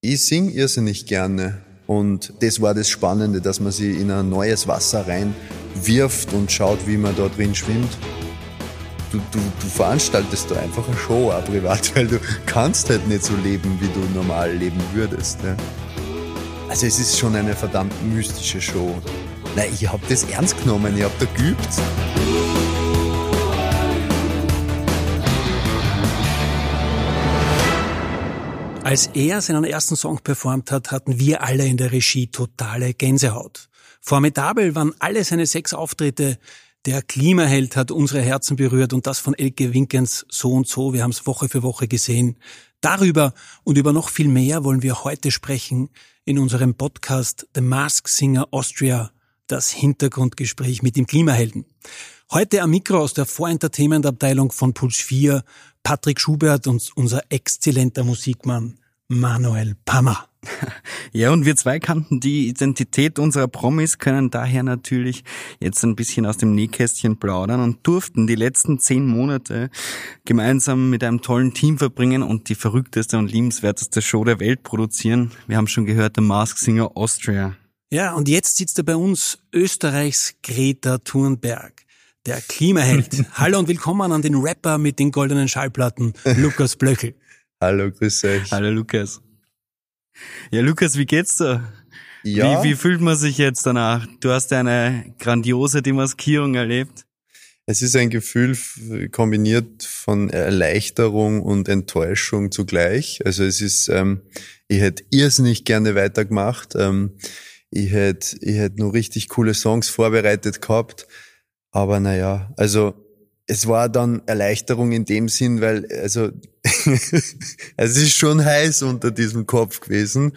Ich singe irrsinnig gerne und das war das Spannende, dass man sich in ein neues Wasser reinwirft und schaut, wie man da drin schwimmt. Du, du, du veranstaltest da einfach eine Show auch privat, weil du kannst halt nicht so leben, wie du normal leben würdest. Ja. Also es ist schon eine verdammt mystische Show. Nein, ich hab das ernst genommen, ich hab da geübt. Als er seinen ersten Song performt hat, hatten wir alle in der Regie totale Gänsehaut. Formidabel waren alle seine sechs Auftritte. Der Klimaheld hat unsere Herzen berührt und das von Elke Winkens so und so. Wir haben es Woche für Woche gesehen. Darüber und über noch viel mehr wollen wir heute sprechen in unserem Podcast The Mask Singer Austria, das Hintergrundgespräch mit dem Klimahelden. Heute am Mikro aus der Vorentertainment-Abteilung von Puls 4 Patrick Schubert und unser exzellenter Musikmann Manuel Pammer. Ja, und wir zwei kannten die Identität unserer Promis, können daher natürlich jetzt ein bisschen aus dem Nähkästchen plaudern und durften die letzten zehn Monate gemeinsam mit einem tollen Team verbringen und die verrückteste und liebenswerteste Show der Welt produzieren. Wir haben schon gehört, der Mask Singer Austria. Ja, und jetzt sitzt er bei uns Österreichs Greta Thunberg der Klimaheld. Hallo und willkommen an den Rapper mit den goldenen Schallplatten, Lukas Blöchel. Hallo, grüß euch. Hallo Lukas. Ja, Lukas, wie geht's dir? Ja. Wie, wie fühlt man sich jetzt danach? Du hast eine grandiose Demaskierung erlebt. Es ist ein Gefühl kombiniert von Erleichterung und Enttäuschung zugleich. Also es ist, ähm, ich hätte irrsinnig gerne weitergemacht. Ähm, ich hätte, ich hätte noch richtig coole Songs vorbereitet gehabt. Aber naja, also es war dann Erleichterung in dem Sinn, weil also es ist schon heiß unter diesem Kopf gewesen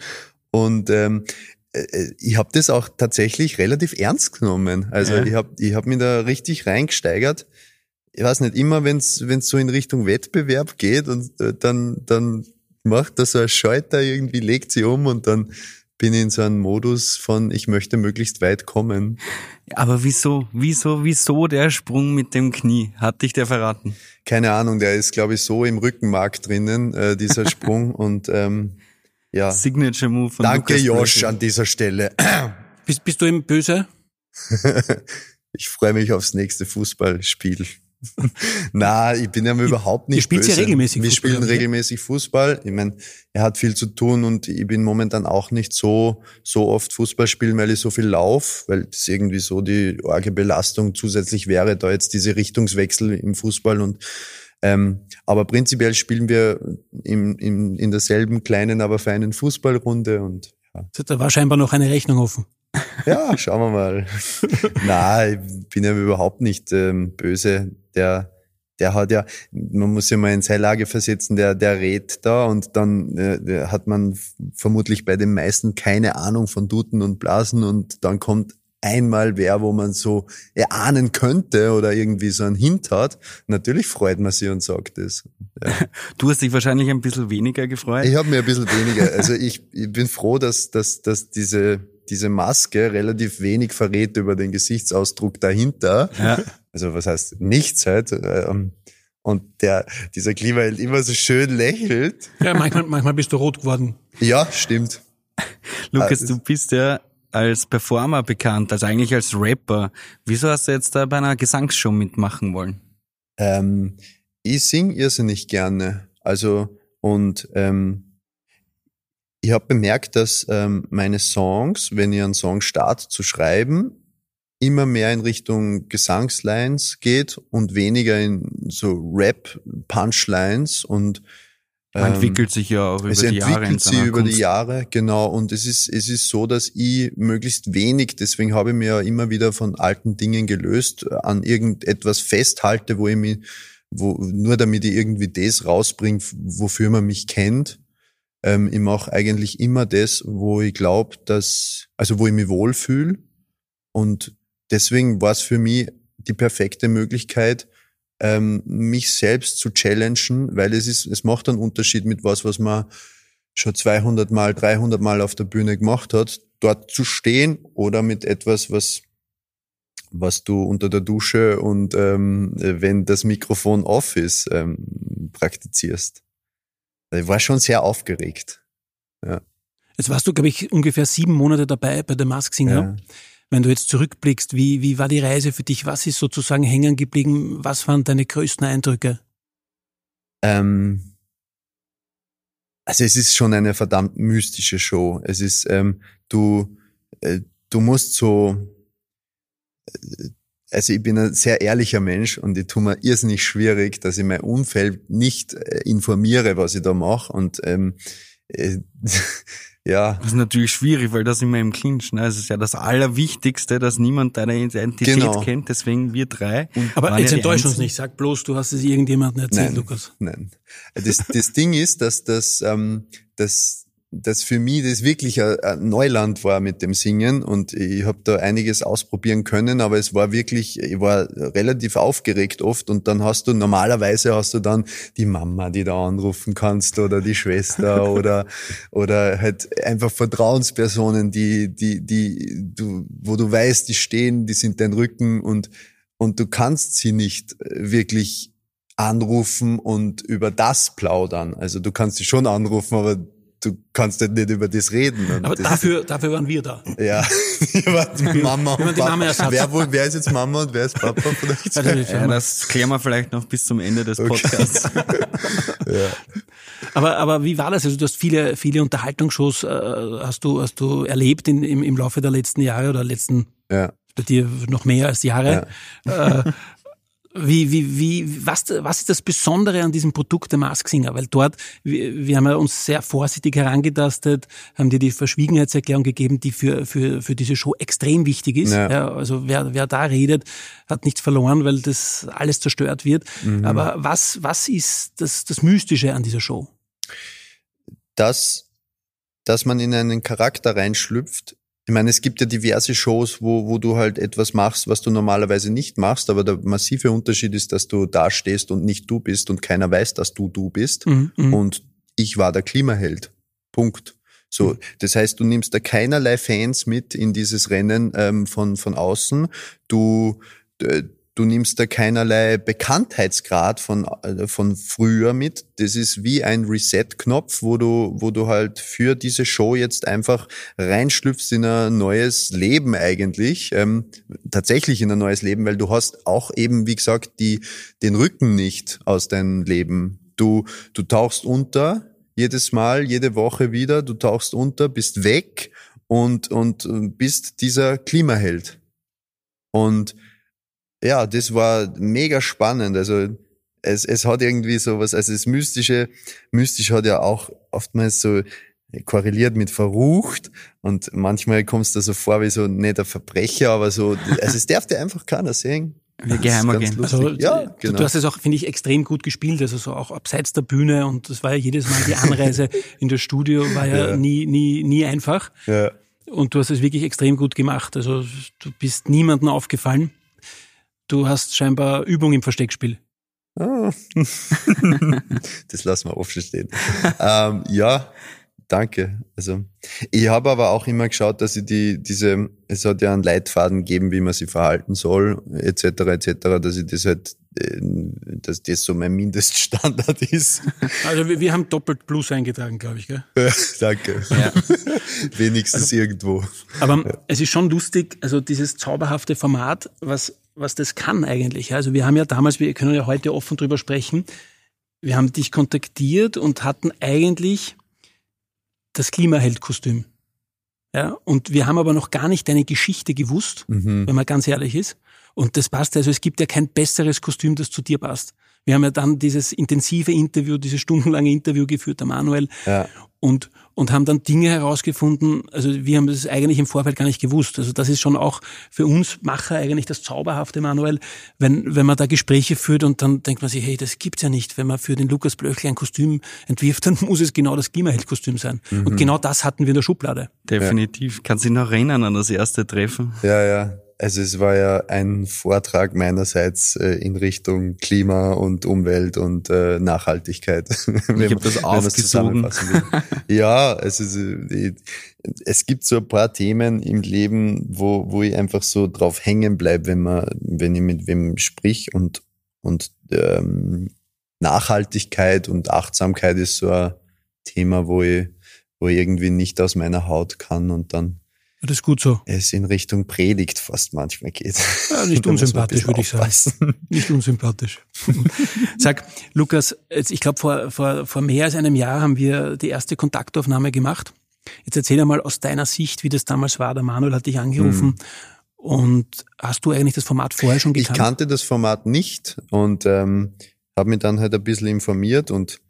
und ähm, äh, ich habe das auch tatsächlich relativ ernst genommen. Also ja. ich habe ich hab mich da richtig reingesteigert. Ich weiß nicht, immer wenn es so in Richtung Wettbewerb geht und äh, dann, dann macht da so ein Schalter irgendwie, legt sie um und dann bin in so einem Modus von, ich möchte möglichst weit kommen. Aber wieso, wieso, wieso der Sprung mit dem Knie? Hat dich der verraten? Keine Ahnung, der ist, glaube ich, so im Rückenmark drinnen, äh, dieser Sprung. und ähm, ja. Signature Move von Danke, Lukas Josh, Blöcke. an dieser Stelle. bist, bist du ihm böse? ich freue mich aufs nächste Fußballspiel. Na, ich bin ja überhaupt nicht. Ihr spielt ja regelmäßig Wir Fußball, spielen regelmäßig Fußball. Ich meine, er hat viel zu tun und ich bin momentan auch nicht so so oft Fußball spielen, weil ich so viel lauf, weil das irgendwie so die arge Belastung zusätzlich wäre, da jetzt diese Richtungswechsel im Fußball und ähm, aber prinzipiell spielen wir im, im, in derselben kleinen, aber feinen Fußballrunde und ja. Da war scheinbar noch eine Rechnung offen. Ja, schauen wir mal. Na, ich bin ja überhaupt nicht ähm, böse. Der, der hat ja, man muss ja mal in seine Lage versetzen, der, der rät da und dann äh, hat man vermutlich bei den meisten keine Ahnung von Duten und Blasen und dann kommt einmal wer, wo man so erahnen könnte oder irgendwie so einen Hint hat. Natürlich freut man sich und sagt es. Ja. Du hast dich wahrscheinlich ein bisschen weniger gefreut. Ich habe mir ein bisschen weniger. Also ich, ich bin froh, dass, dass, dass diese diese Maske relativ wenig verrät über den Gesichtsausdruck dahinter. Ja. Also was heißt nichts halt. Ähm, und der, dieser Klimaheld immer so schön lächelt. Ja, manchmal, manchmal bist du rot geworden. Ja, stimmt. Lukas, also, du bist ja als Performer bekannt, also eigentlich als Rapper. Wieso hast du jetzt da bei einer Gesangsshow mitmachen wollen? Ähm, ich sing irrsinnig gerne. Also, und ähm, ich habe bemerkt, dass ähm, meine Songs, wenn ich einen Song starte zu schreiben, immer mehr in Richtung Gesangslines geht und weniger in so Rap-Punchlines und ähm, entwickelt sich ja auch über die Jahre. Es entwickelt sich über Kunst. die Jahre, genau. Und es ist, es ist so, dass ich möglichst wenig, deswegen habe ich mir ja immer wieder von alten Dingen gelöst, an irgendetwas festhalte, wo ich mich, wo, nur damit ich irgendwie das rausbringe, wofür man mich kennt. Ähm, ich mache eigentlich immer das, wo ich glaube, dass, also wo ich mich wohlfühle. Und deswegen war es für mich die perfekte Möglichkeit, ähm, mich selbst zu challengen, weil es ist, es macht einen Unterschied mit was, was man schon 200 Mal, 300 Mal auf der Bühne gemacht hat, dort zu stehen oder mit etwas, was was du unter der Dusche und ähm, wenn das Mikrofon off ist, ähm, praktizierst. Ich war schon sehr aufgeregt. Ja. Jetzt warst du, glaube ich, ungefähr sieben Monate dabei bei The Mask Singer. Ja. Wenn du jetzt zurückblickst, wie, wie war die Reise für dich? Was ist sozusagen hängen geblieben? Was waren deine größten Eindrücke? Ähm, also es ist schon eine verdammt mystische Show. Es ist, ähm, du, äh, du musst so, äh, also ich bin ein sehr ehrlicher Mensch und ich tue mir irrsinnig schwierig, dass ich mein Umfeld nicht äh, informiere, was ich da mache. Und ähm, äh, ja. Das ist natürlich schwierig, weil da sind wir im Clinch. Ne? Es ist ja das Allerwichtigste, dass niemand deine Identität genau. kennt, deswegen wir drei. Aber jetzt ja enttäusch uns nicht, sag bloß, du hast es irgendjemandem erzählt, nein, Lukas. Nein. Das, das Ding ist, dass das, ähm, das dass für mich das wirklich ein, Neuland war mit dem Singen. Und ich habe da einiges ausprobieren können, aber es war wirklich, ich war relativ aufgeregt oft. Und dann hast du, normalerweise hast du dann die Mama, die da anrufen kannst oder die Schwester oder, oder halt einfach Vertrauenspersonen, die, die, die, du, wo du weißt, die stehen, die sind dein Rücken. Und, und du kannst sie nicht wirklich anrufen und über das plaudern. Also du kannst sie schon anrufen, aber du kannst halt nicht über das reden. Und Aber das dafür, dafür waren wir da. Ja, Mama und Papa. Mama wer, wer ist jetzt Mama und wer ist Papa? Vielleicht? Ja, das klären wir vielleicht noch bis zum Ende des Podcasts. Okay. ja. Aber, aber wie war das? Also du hast viele, viele Unterhaltungsshows, äh, hast du, hast du erlebt in, im, im Laufe der letzten Jahre oder letzten ja bei dir noch mehr als Jahre. Ja. Äh, wie, wie, wie, was, was ist das Besondere an diesem Produkt der Mask Singer? Weil dort, wir, wir haben ja uns sehr vorsichtig herangetastet, haben dir die Verschwiegenheitserklärung gegeben, die für, für, für diese Show extrem wichtig ist. Ja. ja also wer, wer da redet, hat nichts verloren, weil das alles zerstört wird. Mhm. Aber was, was ist das, das Mystische an dieser Show? Das, dass man in einen Charakter reinschlüpft, ich meine, es gibt ja diverse Shows, wo, wo du halt etwas machst, was du normalerweise nicht machst, aber der massive Unterschied ist, dass du da stehst und nicht du bist und keiner weiß, dass du du bist. Mhm, mhm. und ich war der Klimaheld. Punkt. So, mhm. das heißt, du nimmst da keinerlei Fans mit in dieses Rennen ähm, von von außen. Du äh, du nimmst da keinerlei Bekanntheitsgrad von, äh, von früher mit. Das ist wie ein Reset-Knopf, wo du, wo du halt für diese Show jetzt einfach reinschlüpfst in ein neues Leben eigentlich. Ähm, tatsächlich in ein neues Leben, weil du hast auch eben, wie gesagt, die, den Rücken nicht aus deinem Leben. Du, du tauchst unter, jedes Mal, jede Woche wieder, du tauchst unter, bist weg und, und bist dieser Klimaheld. Und ja, das war mega spannend. Also es, es hat irgendwie so was, also das Mystische, mystisch hat ja auch oftmals so korreliert mit verrucht und manchmal kommst du so vor wie so nicht der Verbrecher, aber so, also es darf dir einfach keiner sehen. Wie Geheimagent. Also, ja, genau. Du hast es auch, finde ich, extrem gut gespielt, also so auch abseits der Bühne und das war ja jedes Mal die Anreise in das Studio war ja, ja. nie, nie, nie einfach. Ja. Und du hast es wirklich extrem gut gemacht. Also du bist niemandem aufgefallen. Du hast scheinbar Übung im Versteckspiel. Ah. das lassen wir offen stehen. ähm, ja, danke. Also ich habe aber auch immer geschaut, dass ich die diese, es hat ja einen Leitfaden gegeben, wie man sich verhalten soll, etc. etc. Dass ich das halt, äh, dass das so mein Mindeststandard ist. Also wir, wir haben doppelt Plus eingetragen, glaube ich, gell? danke. Ja. Wenigstens also, irgendwo. Aber ja. es ist schon lustig, also dieses zauberhafte Format, was was das kann eigentlich. Also wir haben ja damals, wir können ja heute offen drüber sprechen, wir haben dich kontaktiert und hatten eigentlich das Klimaheld-Kostüm. Ja, und wir haben aber noch gar nicht deine Geschichte gewusst, mhm. wenn man ganz ehrlich ist. Und das passt, also es gibt ja kein besseres Kostüm, das zu dir passt. Wir haben ja dann dieses intensive Interview, dieses stundenlange Interview geführt, der Manuel. Ja. Und, und haben dann Dinge herausgefunden, also wir haben das eigentlich im Vorfeld gar nicht gewusst. Also das ist schon auch für uns Macher eigentlich das Zauberhafte, Manuel, wenn, wenn man da Gespräche führt und dann denkt man sich, hey, das gibt's ja nicht. Wenn man für den Lukas Blöchler ein Kostüm entwirft, dann muss es genau das Klimaheld-Kostüm sein. Mhm. Und genau das hatten wir in der Schublade. Definitiv. Ja. Kannst du dich noch erinnern an das erste Treffen? Ja, ja. Also es war ja ein Vortrag meinerseits äh, in Richtung Klima und Umwelt und äh, Nachhaltigkeit. ich habe das aufgezogen. ja, also äh, es gibt so ein paar Themen im Leben, wo, wo ich einfach so drauf hängen bleib, wenn man, wenn ich mit wem sprich und und ähm, Nachhaltigkeit und Achtsamkeit ist so ein Thema, wo ich wo ich irgendwie nicht aus meiner Haut kann und dann das ist gut so. Es in Richtung Predigt fast manchmal geht. Ja, nicht unsympathisch, würde ich sagen. Nicht unsympathisch. Sag, Lukas, jetzt, ich glaube, vor, vor, vor mehr als einem Jahr haben wir die erste Kontaktaufnahme gemacht. Jetzt erzähl einmal aus deiner Sicht, wie das damals war. Der Manuel hat dich angerufen. Hm. Und hast du eigentlich das Format vorher schon gekannt? Ich kannte das Format nicht und ähm, habe mich dann halt ein bisschen informiert und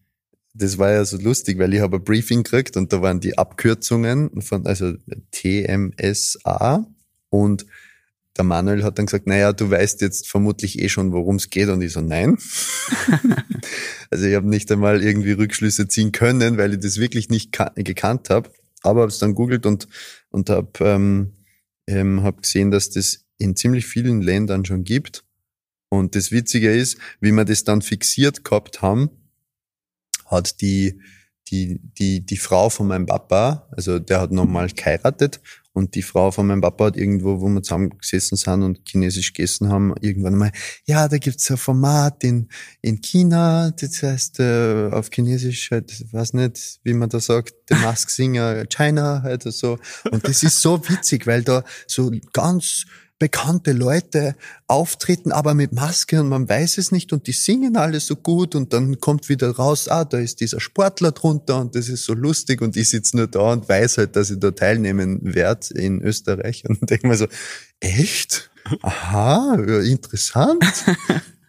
das war ja so lustig, weil ich habe ein Briefing gekriegt und da waren die Abkürzungen von, also TMSA und der Manuel hat dann gesagt, naja, du weißt jetzt vermutlich eh schon, worum es geht. Und ich so, nein. also ich habe nicht einmal irgendwie Rückschlüsse ziehen können, weil ich das wirklich nicht gekannt habe. Aber habe es dann googelt und, und habe ähm, ähm, hab gesehen, dass das in ziemlich vielen Ländern schon gibt. Und das Witzige ist, wie wir das dann fixiert gehabt haben, hat die, die, die, die Frau von meinem Papa, also der hat nochmal geheiratet und die Frau von meinem Papa hat irgendwo, wo wir zusammengesessen sind und chinesisch gegessen haben, irgendwann mal, ja, da gibt's ein Format in, in China, das heißt äh, auf Chinesisch, halt, weiß nicht, wie man da sagt, The Mask Singer China, halt so. Und das ist so witzig, weil da so ganz bekannte Leute auftreten, aber mit Maske und man weiß es nicht und die singen alle so gut und dann kommt wieder raus, ah, da ist dieser Sportler drunter und das ist so lustig und ich sitze nur da und weiß halt, dass ich da teilnehmen werde in Österreich und denke mir so, echt? Aha, interessant.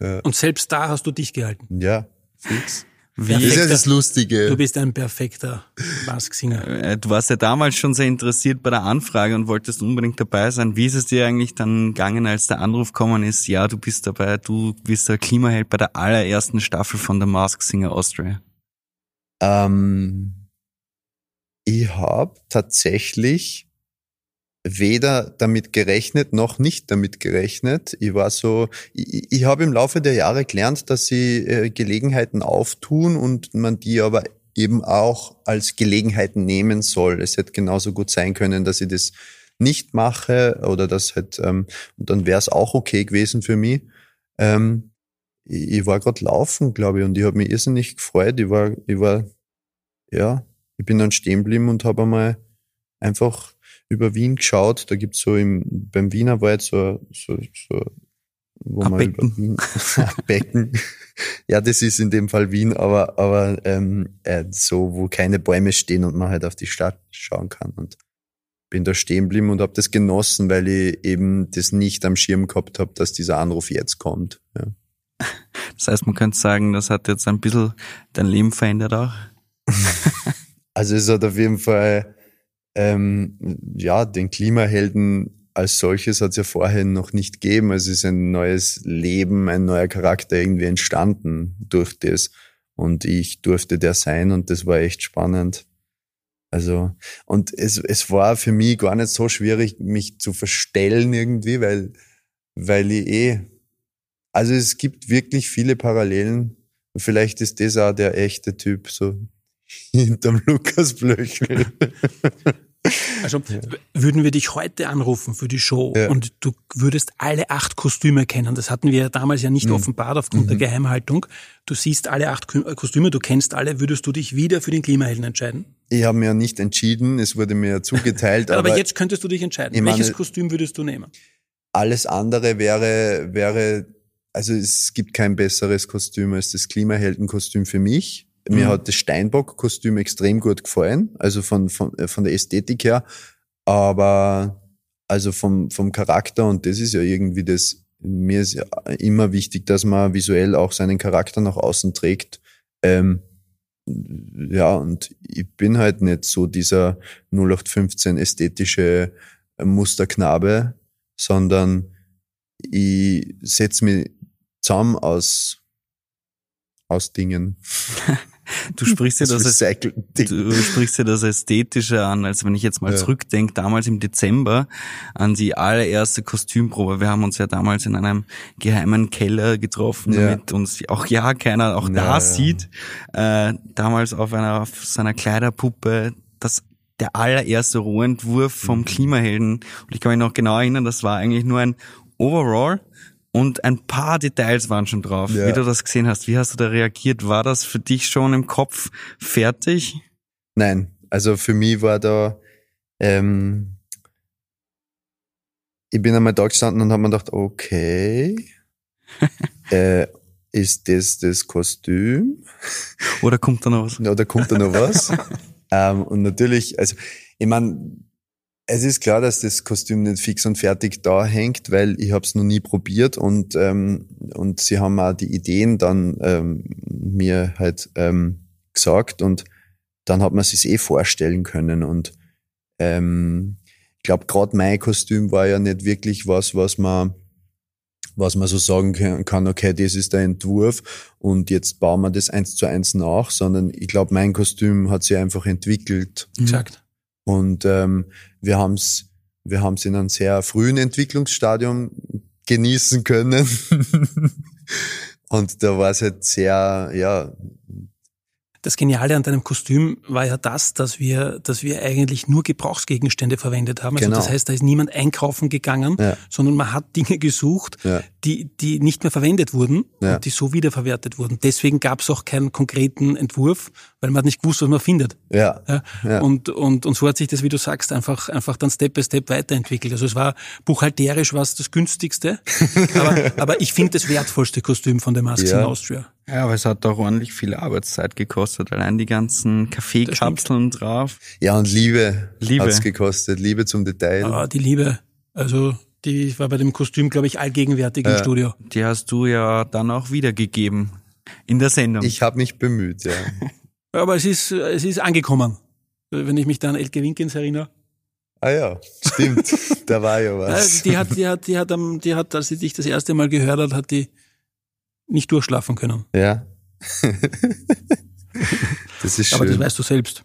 Und selbst da hast du dich gehalten. Ja, fix. Wie das ist ja das Lustige. Du bist ein perfekter Mask-Singer. Äh, du warst ja damals schon sehr interessiert bei der Anfrage und wolltest unbedingt dabei sein. Wie ist es dir eigentlich dann gegangen, als der Anruf gekommen ist, ja, du bist dabei, du bist der Klimaheld bei der allerersten Staffel von der Mask Singer Austria? Ähm, ich habe tatsächlich weder damit gerechnet noch nicht damit gerechnet. Ich war so, ich, ich habe im Laufe der Jahre gelernt, dass sie äh, Gelegenheiten auftun und man die aber eben auch als Gelegenheiten nehmen soll. Es hätte genauso gut sein können, dass ich das nicht mache oder das halt, ähm, und dann wäre es auch okay gewesen für mich. Ähm, ich, ich war gerade laufen, glaube ich, und ich habe mich irrsinnig gefreut. Ich war, ich war, ja, ich bin dann stehen geblieben und habe einmal einfach über Wien geschaut. Da gibt's so im, beim Wiener Wald so, so, so wo man über Wien, Becken. ja, das ist in dem Fall Wien, aber, aber ähm, äh, so, wo keine Bäume stehen und man halt auf die Stadt schauen kann. Und bin da stehen geblieben und habe das genossen, weil ich eben das nicht am Schirm gehabt habe, dass dieser Anruf jetzt kommt. Ja. Das heißt, man könnte sagen, das hat jetzt ein bisschen dein Leben verändert auch. also es hat auf jeden Fall ähm, ja, den Klimahelden als solches hat es ja vorher noch nicht gegeben. Es ist ein neues Leben, ein neuer Charakter irgendwie entstanden durch das. Und ich durfte der sein und das war echt spannend. Also, und es, es war für mich gar nicht so schwierig, mich zu verstellen irgendwie, weil, weil ich eh, also es gibt wirklich viele Parallelen. Vielleicht ist das auch der echte Typ, so hinterm Lukas Blöchel. Also würden wir dich heute anrufen für die Show ja. und du würdest alle acht Kostüme kennen. Das hatten wir ja damals ja nicht mhm. offenbart aufgrund mhm. der Geheimhaltung. Du siehst alle acht Kostüme, du kennst alle. Würdest du dich wieder für den Klimahelden entscheiden? Ich habe mir ja nicht entschieden, es wurde mir zugeteilt. aber, aber, jetzt könntest du dich entscheiden. Welches meine, Kostüm würdest du nehmen? Alles andere wäre, wäre, also es gibt kein besseres Kostüm als das Klimaheldenkostüm für mich. Mir mhm. hat das Steinbock-Kostüm extrem gut gefallen, also von, von, äh, von der Ästhetik her. Aber also vom, vom Charakter, und das ist ja irgendwie das, mir ist ja immer wichtig, dass man visuell auch seinen Charakter nach außen trägt. Ähm, ja, und ich bin halt nicht so dieser 0815 ästhetische Musterknabe, sondern ich setze mich zusammen aus, aus Dingen. Du sprichst ja das, das du sprichst ja das Ästhetische an, als wenn ich jetzt mal ja. zurückdenke, damals im Dezember an die allererste Kostümprobe. Wir haben uns ja damals in einem geheimen Keller getroffen, ja. damit uns auch ja keiner auch ja, da sieht. Äh, damals auf einer auf seiner Kleiderpuppe das der allererste Rohentwurf vom mhm. Klimahelden. Und ich kann mich noch genau erinnern, das war eigentlich nur ein Overall und ein paar Details waren schon drauf, ja. wie du das gesehen hast. Wie hast du da reagiert? War das für dich schon im Kopf fertig? Nein, Also für mich war da, ähm, ich bin einmal da gestanden und habe mir gedacht, okay, äh, ist das das Kostüm? Oder kommt da noch was? Oder kommt da noch was? ähm, und natürlich, also ich meine, es ist klar, dass das Kostüm nicht fix und fertig da hängt, weil ich habe es noch nie probiert und ähm, und sie haben auch die Ideen dann ähm, mir halt ähm, gesagt und dann hat man sich eh vorstellen können und ähm, ich glaube gerade mein Kostüm war ja nicht wirklich was, was man was man so sagen kann, okay, das ist der Entwurf und jetzt bauen wir das eins zu eins nach, sondern ich glaube, mein Kostüm hat sich einfach entwickelt. Exakt. Und ähm, wir haben es wir haben's in einem sehr frühen Entwicklungsstadium genießen können. und da war es halt sehr, ja, das Geniale an deinem Kostüm war ja das, dass wir, dass wir eigentlich nur Gebrauchsgegenstände verwendet haben. Also Genau. das heißt, da ist niemand einkaufen gegangen, Ja. sondern man hat Dinge gesucht, Ja. die, die nicht mehr verwendet wurden Ja. und die so wiederverwertet wurden. Deswegen gab es auch keinen konkreten Entwurf, weil man hat nicht gewusst, was man findet. ja. Und, und, und so hat sich das, wie du sagst, einfach, einfach dann Step by Step weiterentwickelt. Also es war buchhalterisch was das günstigste, aber, aber ich finde das wertvollste Kostüm von der Masks in Austria. Ja, aber es hat auch ordentlich viel Arbeitszeit gekostet. Allein die ganzen Kaffeekapseln drauf. ja, und Liebe, Liebe. hat's gekostet, Liebe zum Detail. Ah, die Liebe, also die war bei dem Kostüm, glaube ich, allgegenwärtig im Ja. Studio. Die hast du ja dann auch wiedergegeben in der Sendung. Ich habe mich bemüht, ja. Aber es ist, es ist angekommen. Wenn ich mich da an Elke Winkens erinnere. Ah ja, stimmt, da war ja Äh, was. Die hat, die hat, die hat, die hat, als sie dich das erste Mal gehört hat, hat die nicht durchschlafen können. Ja. das ist schön. Aber das weißt du selbst.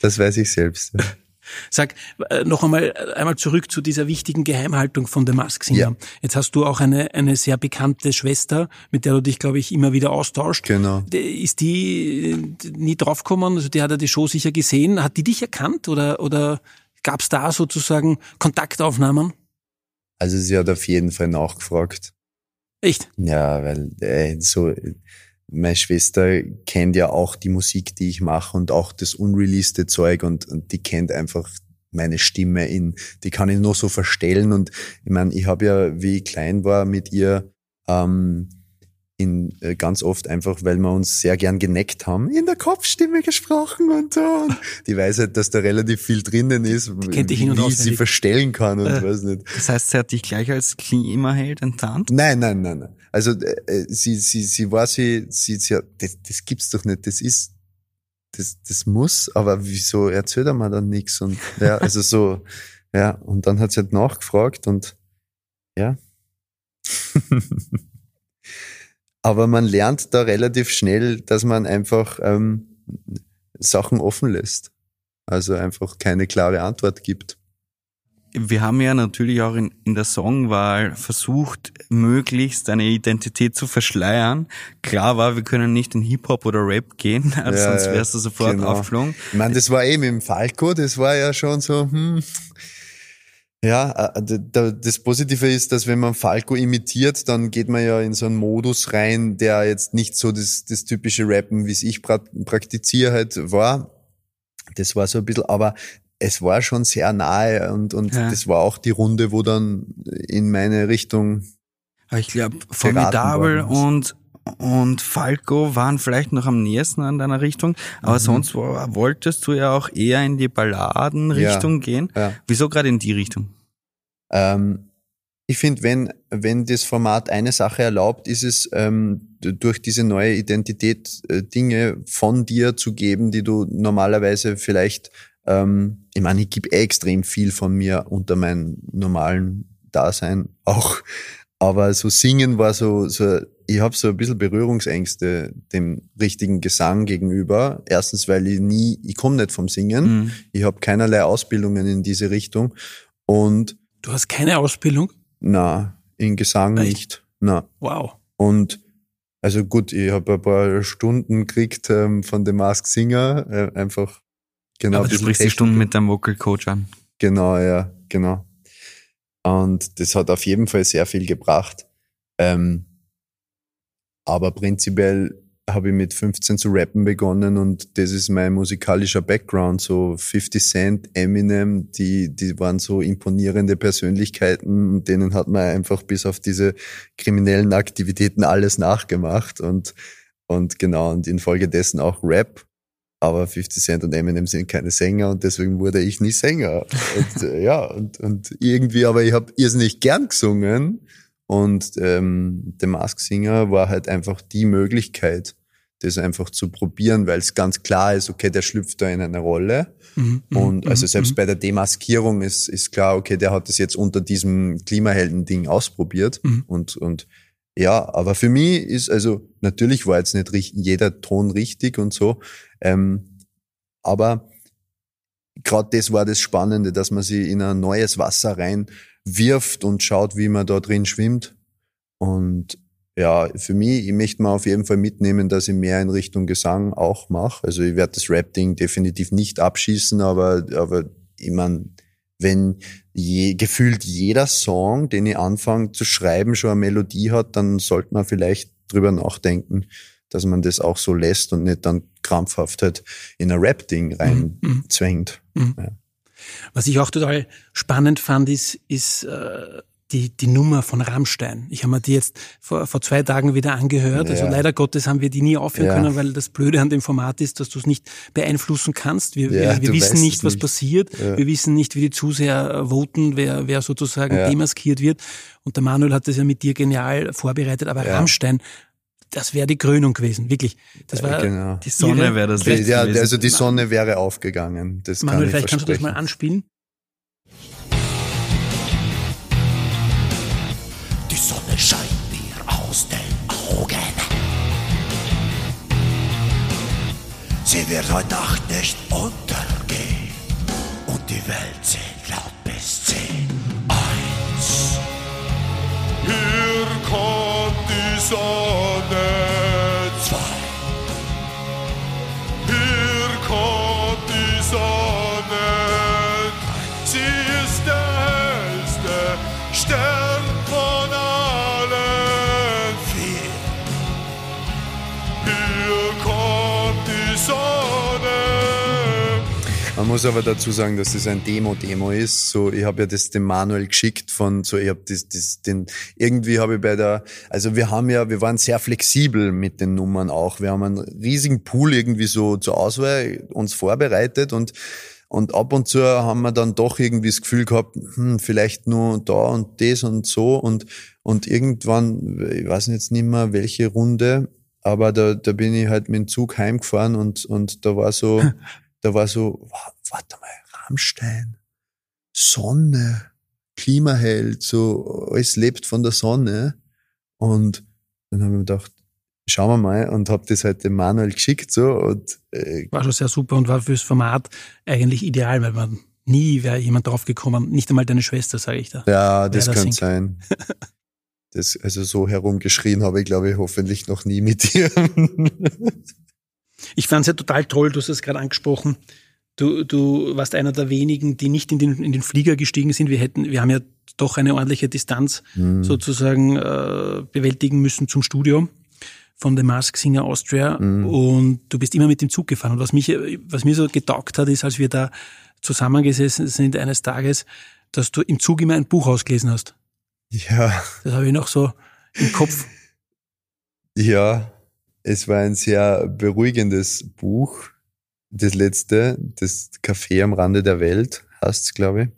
das weiß ich selbst. Ja. Sag äh, noch einmal äh, einmal zurück zu dieser wichtigen Geheimhaltung von The Mask Singer. Ja. Jetzt hast du auch eine eine sehr bekannte Schwester, mit der du dich, glaube ich, immer wieder austauscht. Genau. Ist die nie draufgekommen? Also die hat ja die Show sicher gesehen. Hat die dich erkannt oder oder gab es da sozusagen Kontaktaufnahmen? Also sie hat auf jeden Fall nachgefragt. Echt? Ja, weil äh, so meine Schwester kennt ja auch die Musik, die ich mache und auch das unreleasede Zeug und, und die kennt einfach meine Stimme in, die kann ich nur so verstellen und ich meine, ich habe ja, wie ich klein war, mit ihr ähm, in äh, ganz oft einfach, weil wir uns sehr gern geneckt haben, in der Kopfstimme gesprochen und so. Und die weiß halt, dass da relativ viel drinnen ist, kennt dich in- und wie ich sie verstellen kann und Äh. weiß nicht. das heißt, sie hat dich gleich als Klimaheld enttarnt? Nein, nein, nein, nein. Also äh, äh, sie, sie, sie war sie, sie, sie hat, das, das gibt's doch nicht. Das ist, das, das muss. Aber wieso erzählt er mir dann nichts? Und ja, also so, ja. Und dann hat sie halt nachgefragt und ja. aber man lernt da relativ schnell, dass man einfach ähm, Sachen offen lässt. Also einfach keine klare Antwort gibt. Wir haben ja natürlich auch in, in der Songwahl versucht, möglichst eine Identität zu verschleiern. Klar war, wir können nicht in Hip-Hop oder Rap gehen, also Ja, sonst wärst du sofort genau. aufgeflogen. Ich meine, das war eben im Falco, das war ja schon so, hm. Ja, äh, das Positive ist, dass wenn man Falco imitiert, dann geht man ja in so einen Modus rein, der jetzt nicht so das, das typische Rappen, wie es ich pra praktiziere halt war. Das war so ein bisschen, aber es war schon sehr nahe und, und Ja. das war auch die Runde, wo dann in meine Richtung, ich glaube, ist. und und Falco waren vielleicht noch am nächsten an deiner Richtung, aber Mhm. sonst wo- wolltest du ja auch eher in die Balladenrichtung gehen. ja. Wieso gerade in die Richtung? Ähm, ich finde, wenn, wenn das Format eine Sache erlaubt, ist es ähm, durch diese neue Identität äh, Dinge von dir zu geben, die du normalerweise vielleicht, ähm, ich meine, ich gebe eh extrem viel von mir unter meinem normalen Dasein auch, aber so singen war so, so ich habe so ein bisschen Berührungsängste dem richtigen Gesang gegenüber. Erstens, weil ich nie, ich komme nicht vom Singen, Mhm. ich habe keinerlei Ausbildungen in diese Richtung und Du hast keine Ausbildung? na, in Gesang Echt? nicht. Na. Wow. Und also gut, ich habe ein paar Stunden gekriegt ähm, von dem Mask Singer, äh, einfach genau. aber du sprichst die. Stunden mit deinem Vocal Coach an. Genau, ja, genau. Und das hat auf jeden Fall sehr viel gebracht. Ähm, aber prinzipiell habe ich mit 15 zu rappen begonnen und das ist mein musikalischer Background. So 50 Cent, Eminem, die, die waren so imponierende Persönlichkeiten und denen hat man einfach bis auf diese kriminellen Aktivitäten alles nachgemacht und, und genau, und infolgedessen auch Rap. Aber 50 Cent und Eminem sind keine Sänger und deswegen wurde ich nie Sänger. Und, äh, ja, und, und irgendwie, aber ich habe irrsinnig gern gesungen und ähm, der Mask Singer war halt einfach die Möglichkeit, das einfach zu probieren, weil es ganz klar ist, okay, der schlüpft da in eine Rolle. Mhm, mhm und also mhm, selbst mhm. bei der Demaskierung ist, ist klar, okay, der hat das jetzt unter diesem Klimahelden-Ding ausprobiert. Und, und ja, aber für mich ist, also natürlich war jetzt nicht jeder Ton richtig und so, ähm, aber gerade das war das Spannende, dass man sich in ein neues Wasser rein wirft und schaut, wie man da drin schwimmt. Und ja, für mich, ich möchte mal auf jeden Fall mitnehmen, dass ich mehr in Richtung Gesang auch mache. Also ich werde das Rap-Ding definitiv nicht abschießen, aber, aber ich mein, wenn je, gefühlt jeder Song, den ich anfange zu schreiben, schon eine Melodie hat, dann sollte man vielleicht drüber nachdenken, dass man das auch so lässt und nicht dann krampfhaft halt in ein Rap-Ding reinzwängt. Mhm. mhm. Ja. Was ich auch total spannend fand, ist, ist äh, die, die Nummer von Rammstein. Ich habe mir die jetzt vor, vor zwei Tagen wieder angehört. Also ja. Also leider Gottes haben wir die nie aufhören ja. können, weil das Blöde an dem Format ist, dass du es nicht beeinflussen kannst. Wir, ja, wir, wir wissen nicht, was nicht. passiert. Wir wissen nicht, wie die Zuseher äh, voten, wer, wer sozusagen demaskiert wird. Und der Manuel hat das ja mit dir genial vorbereitet. Aber Rammstein das wäre die Krönung gewesen, wirklich. Das war genau. die Sonne wäre das. Ja, gewesen. also die Sonne wäre aufgegangen. Das Manuel, kann vielleicht kannst du das mal anspielen. Den Augen. Sie wird heute Nacht nicht untergehen und die Welt zählt muss aber dazu sagen, dass das ein Demo-Demo ist. So, ich habe ja das dem Manuel geschickt von so, ich habe das, das, den irgendwie habe ich bei der, also wir haben ja, wir waren sehr flexibel mit den Nummern auch. Wir haben einen riesigen Pool irgendwie so zur Auswahl uns vorbereitet und und ab und zu haben wir dann doch irgendwie das Gefühl gehabt, hm, vielleicht nur da und das und so und und irgendwann, ich weiß jetzt nicht mehr welche Runde, aber da, da bin ich halt mit dem Zug heimgefahren und und da war so da war so, warte mal, Rammstein, Sonne, Klimaheld, so alles lebt von der Sonne. Und dann haben wir gedacht, schauen wir mal und habe das halt dem Manuel geschickt so und äh, war schon sehr super und war fürs Format eigentlich ideal, weil man nie wäre jemand drauf gekommen, nicht einmal deine Schwester, sage ich da. Ja, das könnte sein. das, also so herumgeschrien habe ich, glaube ich, hoffentlich noch nie mit dir. Ich fand es ja total toll, du hast es gerade angesprochen. Du, du warst einer der wenigen, die nicht in den, in den Flieger gestiegen sind. Wir hätten, wir haben ja doch eine ordentliche Distanz mhm. sozusagen äh, bewältigen müssen zum Studio von The Mask Singer Austria mhm. und du bist immer mit dem Zug gefahren. Und was mich, was mir so getaugt hat, ist, als wir da zusammengesessen sind eines Tages, dass du im Zug immer ein Buch ausgelesen hast. Ja. Das habe ich noch so im Kopf. Ja, es war ein sehr beruhigendes Buch. Das letzte, das Café am Rande der Welt, heißt's, glaube ich.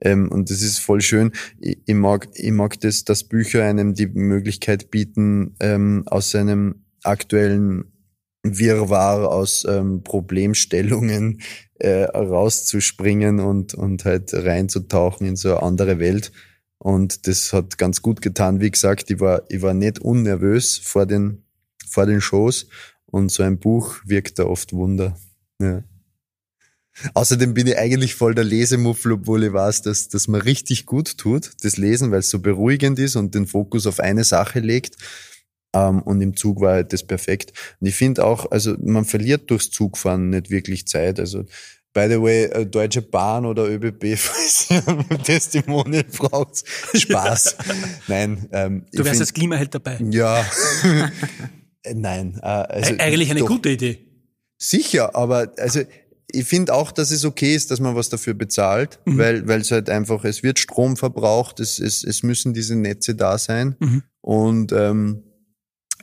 Ähm, und das ist voll schön. Ich, ich, mag, ich mag das, dass Bücher einem die Möglichkeit bieten, ähm, aus seinem aktuellen Wirrwarr aus ähm, Problemstellungen äh, rauszuspringen und, und halt reinzutauchen in so eine andere Welt. Und das hat ganz gut getan. Wie gesagt, ich war, ich war nicht unnervös vor den vor den Shows und so ein Buch wirkt da oft Wunder. Ja. Außerdem bin ich eigentlich voll der Lesemuffel, obwohl ich weiß, dass das mir richtig gut tut, das Lesen, weil es so beruhigend ist und den Fokus auf eine Sache legt. Um, ähm, und im Zug war halt das perfekt. Und ich finde auch, also man verliert durchs Zugfahren nicht wirklich Zeit. Also By the way, äh, Deutsche Bahn oder ÖBB, falls ihr Testimonial braucht, Spaß. Nein. Ähm, du wärst als Klimaheld dabei. Ja. Äh, Nein. Äh, also, Eigentlich eine doch, gute Idee. Sicher, aber also ich finde auch, dass es okay ist, dass man was dafür bezahlt, weil weil es halt einfach, es wird Strom verbraucht, es, es, es müssen diese Netze da sein. Und ähm,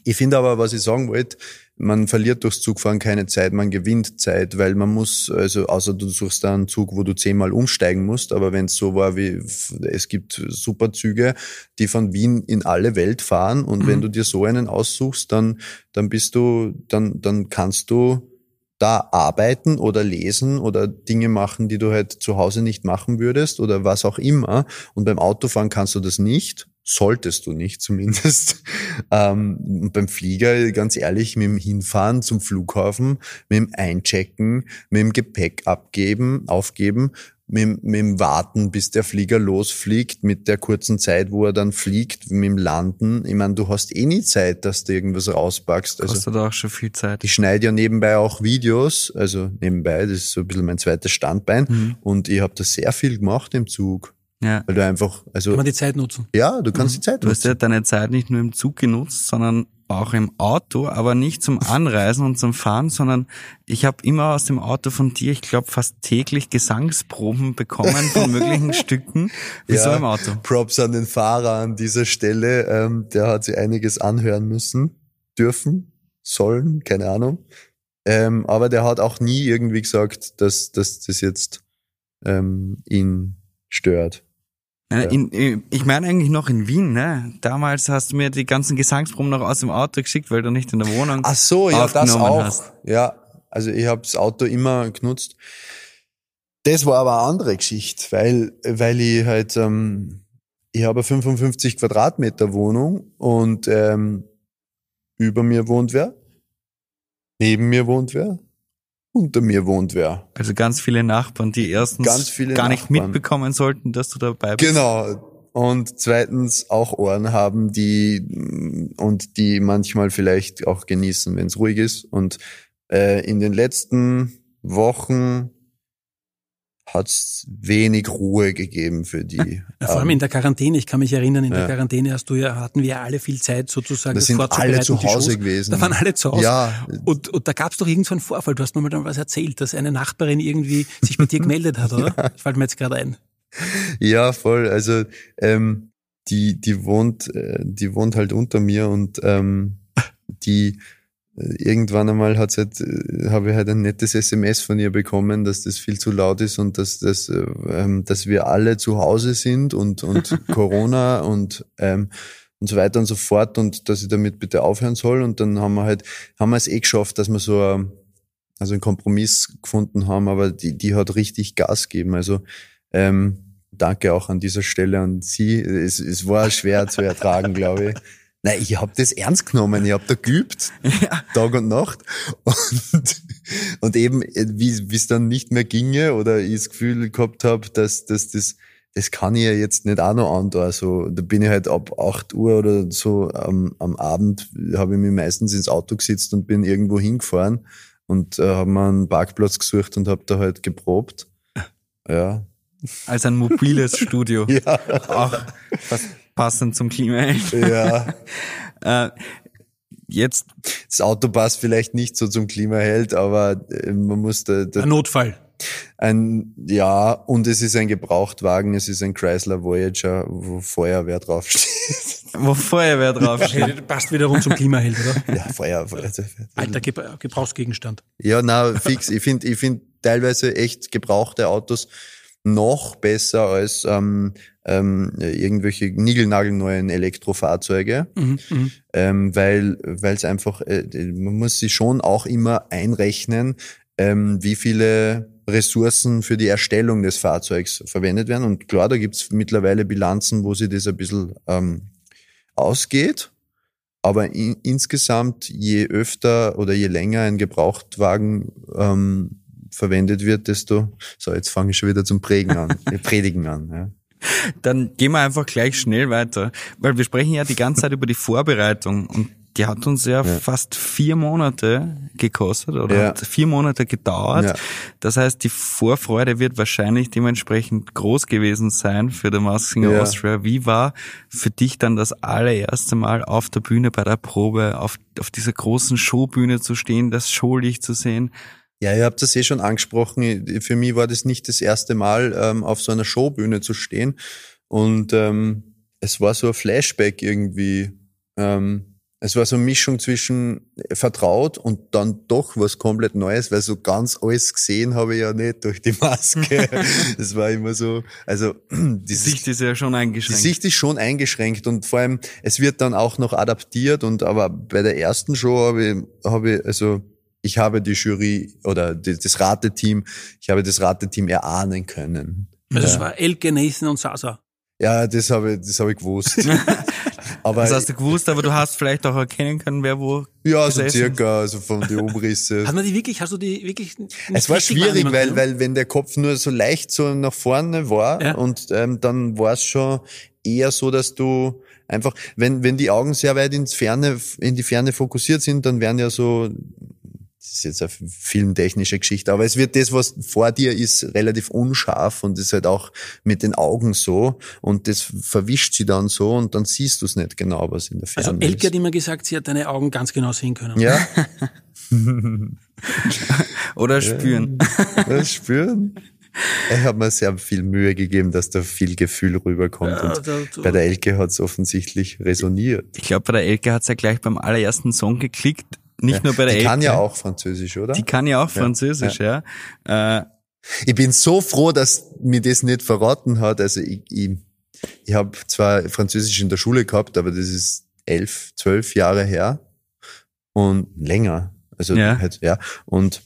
ich finde aber, was ich sagen wollte, man verliert durchs Zugfahren keine Zeit, man gewinnt Zeit, weil man muss, also außer du suchst da einen Zug, wo du zehnmal umsteigen musst, aber wenn es so war wie, es gibt super Züge, die von Wien in alle Welt fahren und wenn du dir so einen aussuchst, dann, dann bist du, dann, dann kannst du da arbeiten oder lesen oder Dinge machen, die du halt zu Hause nicht machen würdest oder was auch immer. Und beim Autofahren kannst du das nicht, solltest du nicht zumindest. Ähm, beim Flieger, ganz ehrlich, mit dem Hinfahren zum Flughafen, mit dem Einchecken, mit dem Gepäck abgeben, aufgeben, mit, dem- mit dem Warten, bis der Flieger losfliegt, mit der kurzen Zeit, wo er dann fliegt, mit dem Landen. Ich meine, du hast eh nie Zeit, dass du irgendwas rauspackst. Also, Kostet auch schon viel Zeit. ich schneide ja nebenbei auch Videos, also nebenbei, das ist so ein bisschen mein zweites Standbein. Mhm. Und ich habe da sehr viel gemacht im Zug. Ja. Weil du einfach, Kann also man die Zeit nutzen. ja, du kannst die Zeit Du hast nutzen. ja deine Zeit nicht nur im Zug genutzt, sondern auch im Auto, aber nicht zum Anreisen und zum Fahren, sondern ich habe immer aus dem Auto von dir, ich glaube, fast täglich Gesangsproben bekommen von möglichen Stücken. Wieso Ja. im Auto? Props an den Fahrer an dieser Stelle. Ähm, der hat sich einiges anhören müssen, dürfen, sollen, keine Ahnung. Ähm, aber der hat auch nie irgendwie gesagt, dass, dass das jetzt ähm, ihn stört. Äh, In, äh, ich meine eigentlich noch in Wien, ne? Damals hast du mir die ganzen Gesangsproben noch aus dem Auto geschickt, weil du nicht in der Wohnung Ach so, ja, das auch. hast. Ja, also ich habe das Auto immer genutzt. Das war aber eine andere Geschichte, weil, weil ich halt, ähm, ich habe eine 55 Quadratmeter Wohnung und ähm, über mir wohnt wer, neben mir wohnt wer, unter mir wohnt wer. Also ganz viele Nachbarn, die erstens Ganz viele gar nicht Nachbarn. mitbekommen sollten, dass du dabei bist. Genau. Und zweitens auch Ohren haben, die und die manchmal vielleicht auch genießen, wenn es ruhig ist. Und äh, in den letzten Wochen hat's wenig Ruhe gegeben für die. Ja, vor allem ähm, in der Quarantäne, ich kann mich erinnern, in der Ja. Quarantäne hast du ja, hatten wir ja alle viel Zeit sozusagen. Da das sind alle zu Hause gewesen. Da waren alle zu Hause. Ja. Und, und da gab es doch irgend so einen Vorfall. Du hast mir mal dann was erzählt, dass eine Nachbarin irgendwie sich bei dir gemeldet hat, oder? Das fällt mir jetzt gerade ein. Ja, voll. Also ähm, die die wohnt äh, die wohnt halt unter mir und ähm, die irgendwann einmal hat halt äh, habe ich halt ein nettes SMS von ihr bekommen, dass das viel zu laut ist und dass das äh, ähm, dass wir alle zu Hause sind und und Corona und ähm, und so weiter und so fort und dass ich damit bitte aufhören soll und dann haben wir halt haben wir es eh geschafft, dass wir so ein, also einen Kompromiss gefunden haben, aber die die hat richtig Gas gegeben, also ähm, danke auch an dieser Stelle an Sie. Es, es war schwer zu ertragen, glaube ich. Nein, ich habe das ernst genommen. Ich habe da geübt, Tag und Nacht. Und, und eben, wie es dann nicht mehr ginge oder ich das Gefühl gehabt habe, dass, dass das, das kann ich ja jetzt nicht auch noch andauern. Also da bin ich halt ab 8 Uhr oder so am, am Abend, habe ich mich meistens ins Auto gesetzt und bin irgendwo hingefahren und äh, habe mir einen Parkplatz gesucht und habe da halt geprobt. Ja, Als ein mobiles Studio. ja. Auch fast passend zum Klima. Ja, Äh, jetzt, das Auto passt vielleicht nicht so zum Klimaheld, aber äh, man muss da, da Ein Notfall. ein ja und es ist ein Gebrauchtwagen, es ist ein Chrysler Voyager, wo Feuerwehr draufsteht. wo Feuerwehr draufsteht. Okay, passt wiederum zum Klimaheld, oder? ja, Feuer, Feuer. Alter Gebra- Gebrauchsgegenstand. Ja, na fix. Ich finde, ich finde teilweise echt gebrauchte Autos noch besser als ähm, ähm, irgendwelche niegelnagelneuen Elektrofahrzeuge. Mhm, mhm. ähm, weil weil es einfach äh, man muss sich schon auch immer einrechnen, ähm, wie viele Ressourcen für die Erstellung des Fahrzeugs verwendet werden. Und klar, da gibt's mittlerweile Bilanzen, wo sich das ein bisschen ähm, ausgeht. Aber in, insgesamt, je öfter oder je länger ein Gebrauchtwagen ähm, verwendet wird, desto, so jetzt fange ich schon wieder zum Prägen an, Predigen an. Ja. Dann gehen wir einfach gleich schnell weiter, weil wir sprechen ja die ganze Zeit über die Vorbereitung und die hat uns ja, Ja. fast vier Monate gekostet oder Ja. hat vier Monate gedauert. Ja. Das heißt, die Vorfreude wird wahrscheinlich dementsprechend groß gewesen sein für The Masked Singer. Austria. Wie war für dich dann das allererste Mal auf der Bühne bei der Probe, auf, auf dieser großen Showbühne zu stehen, das Showlicht zu sehen? Ja, ihr habt das eh schon angesprochen. Für mich war das nicht das erste Mal, ähm, auf so einer Showbühne zu stehen. Und ähm, es war so ein Flashback irgendwie. Ähm, es war so eine Mischung zwischen vertraut und dann doch was komplett Neues, weil so ganz alles gesehen habe ich ja nicht durch die Maske. Es war immer so, also Die dieses, Sicht ist ja schon die eingeschränkt. Sicht ist schon eingeschränkt und vor allem, es wird dann auch noch adaptiert und aber bei der ersten Show habe ich, habe ich also ich habe die Jury oder die, das Rateteam, ich habe das Rateteam erahnen können. Also es war Elke, Nathan und Sasa. ja, das habe ich, das habe ich gewusst. aber Das hast du gewusst, aber du hast vielleicht auch erkennen können, wer wo ja, so circa, also von den Umrisse. Hat man die wirklich, hast du die wirklich Es war schwierig, weil, können? weil wenn der Kopf nur so leicht so nach vorne war Ja. und ähm, dann war es schon eher so, dass du einfach, wenn, wenn die Augen sehr weit ins Ferne, in die Ferne fokussiert sind, dann werden ja so, das ist jetzt eine filmtechnische Geschichte, aber es wird das, was vor dir ist, relativ unscharf und ist halt auch mit den Augen so und das verwischt sie dann so und dann siehst du es nicht genau, was in der Ferne Also Elke ist. hat immer gesagt, sie hat deine Augen ganz genau sehen können. Ja, oder spüren. das spüren. Ich habe mir sehr viel Mühe gegeben, dass da viel Gefühl rüberkommt. Ja, und da- bei der Elke hat es offensichtlich resoniert. Ich glaube, bei der Elke hat's ja gleich beim allerersten Song geklickt. Nicht nur bei der Die Elke. kann ja auch Französisch, oder? Die kann ja auch Französisch, ja. Äh, Ich bin so froh, dass mir das nicht verraten hat. Also ich, ich, ich habe zwar Französisch in der Schule gehabt, aber das ist elf, zwölf Jahre her und länger. Also Ja. halt, ja. Und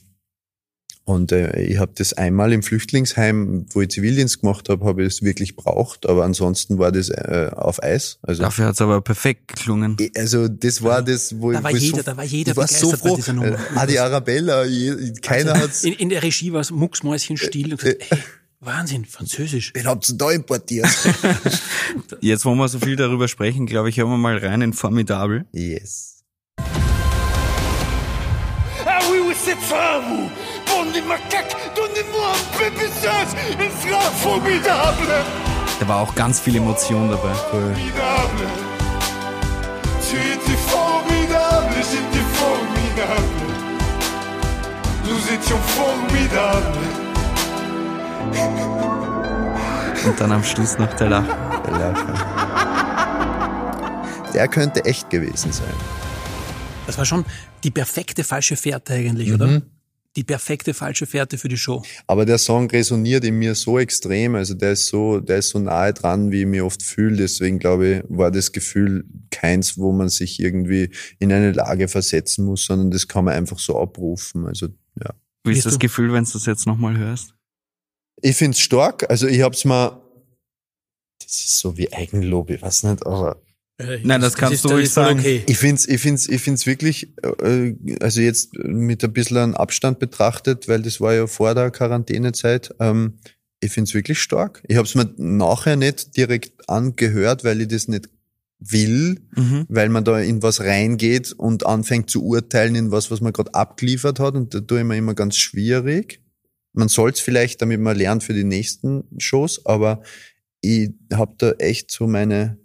und äh, ich habe das einmal im Flüchtlingsheim, wo ich Zivildienst gemacht habe, habe ich es wirklich braucht. Aber ansonsten war das äh, auf Eis. Also dafür hat's aber perfekt geklungen. Also das war das, wo Da war ich jeder- so, da war jeder ich war so froh. dieser Nummer. Äh, Adi Arabella, je, keiner hat's. In, in der Regie war es mucksmäuschenstill und gesagt, hey, Wahnsinn, Französisch. Wen habt ihr da importiert? Jetzt, wo wir so viel darüber sprechen, glaube ich, hören wir mal rein in Formidable. yes. Ah oui, oui, c'est ça, vous Macaques, donnez-moi un peu de sens Il sera formidable Da war auch ganz viel Emotion dabei. Formidable Tu étais formidable, j'étais formidable Nous étions formidables Und dann am Schluss noch der Lachen. Der Lacher. Der könnte echt gewesen sein. Das war schon die perfekte falsche Fährte eigentlich, oder? Die perfekte falsche Fährte für die Show. Aber der Song resoniert in mir so extrem, also der ist so, der ist so nahe dran, wie ich mich oft fühle. Deswegen glaube ich, war das Gefühl keins, wo man sich irgendwie in eine Lage versetzen muss, sondern das kann man einfach so abrufen. Also ja. Wie ist das Gefühl, wenn du das jetzt nochmal hörst? Ich find's stark. Also ich hab's mal. Das ist so wie Eigenlob, ich weiß nicht, aber Nein, das kannst ist, du ruhig sagen. Okay. ich find's, ich find's, ich find's wirklich, äh, also jetzt mit ein bisschen an Abstand betrachtet, weil das war ja vor der Quarantänezeit. Ähm, ich find's wirklich stark. Ich hab's mir nachher nicht direkt angehört, weil ich das nicht will, Mhm. weil man da in was reingeht und anfängt zu urteilen in was, was man gerade abgeliefert hat. Und da tue ich mir immer ganz schwierig. Man soll's vielleicht, damit man lernt für die nächsten Shows, aber ich habe da echt so meine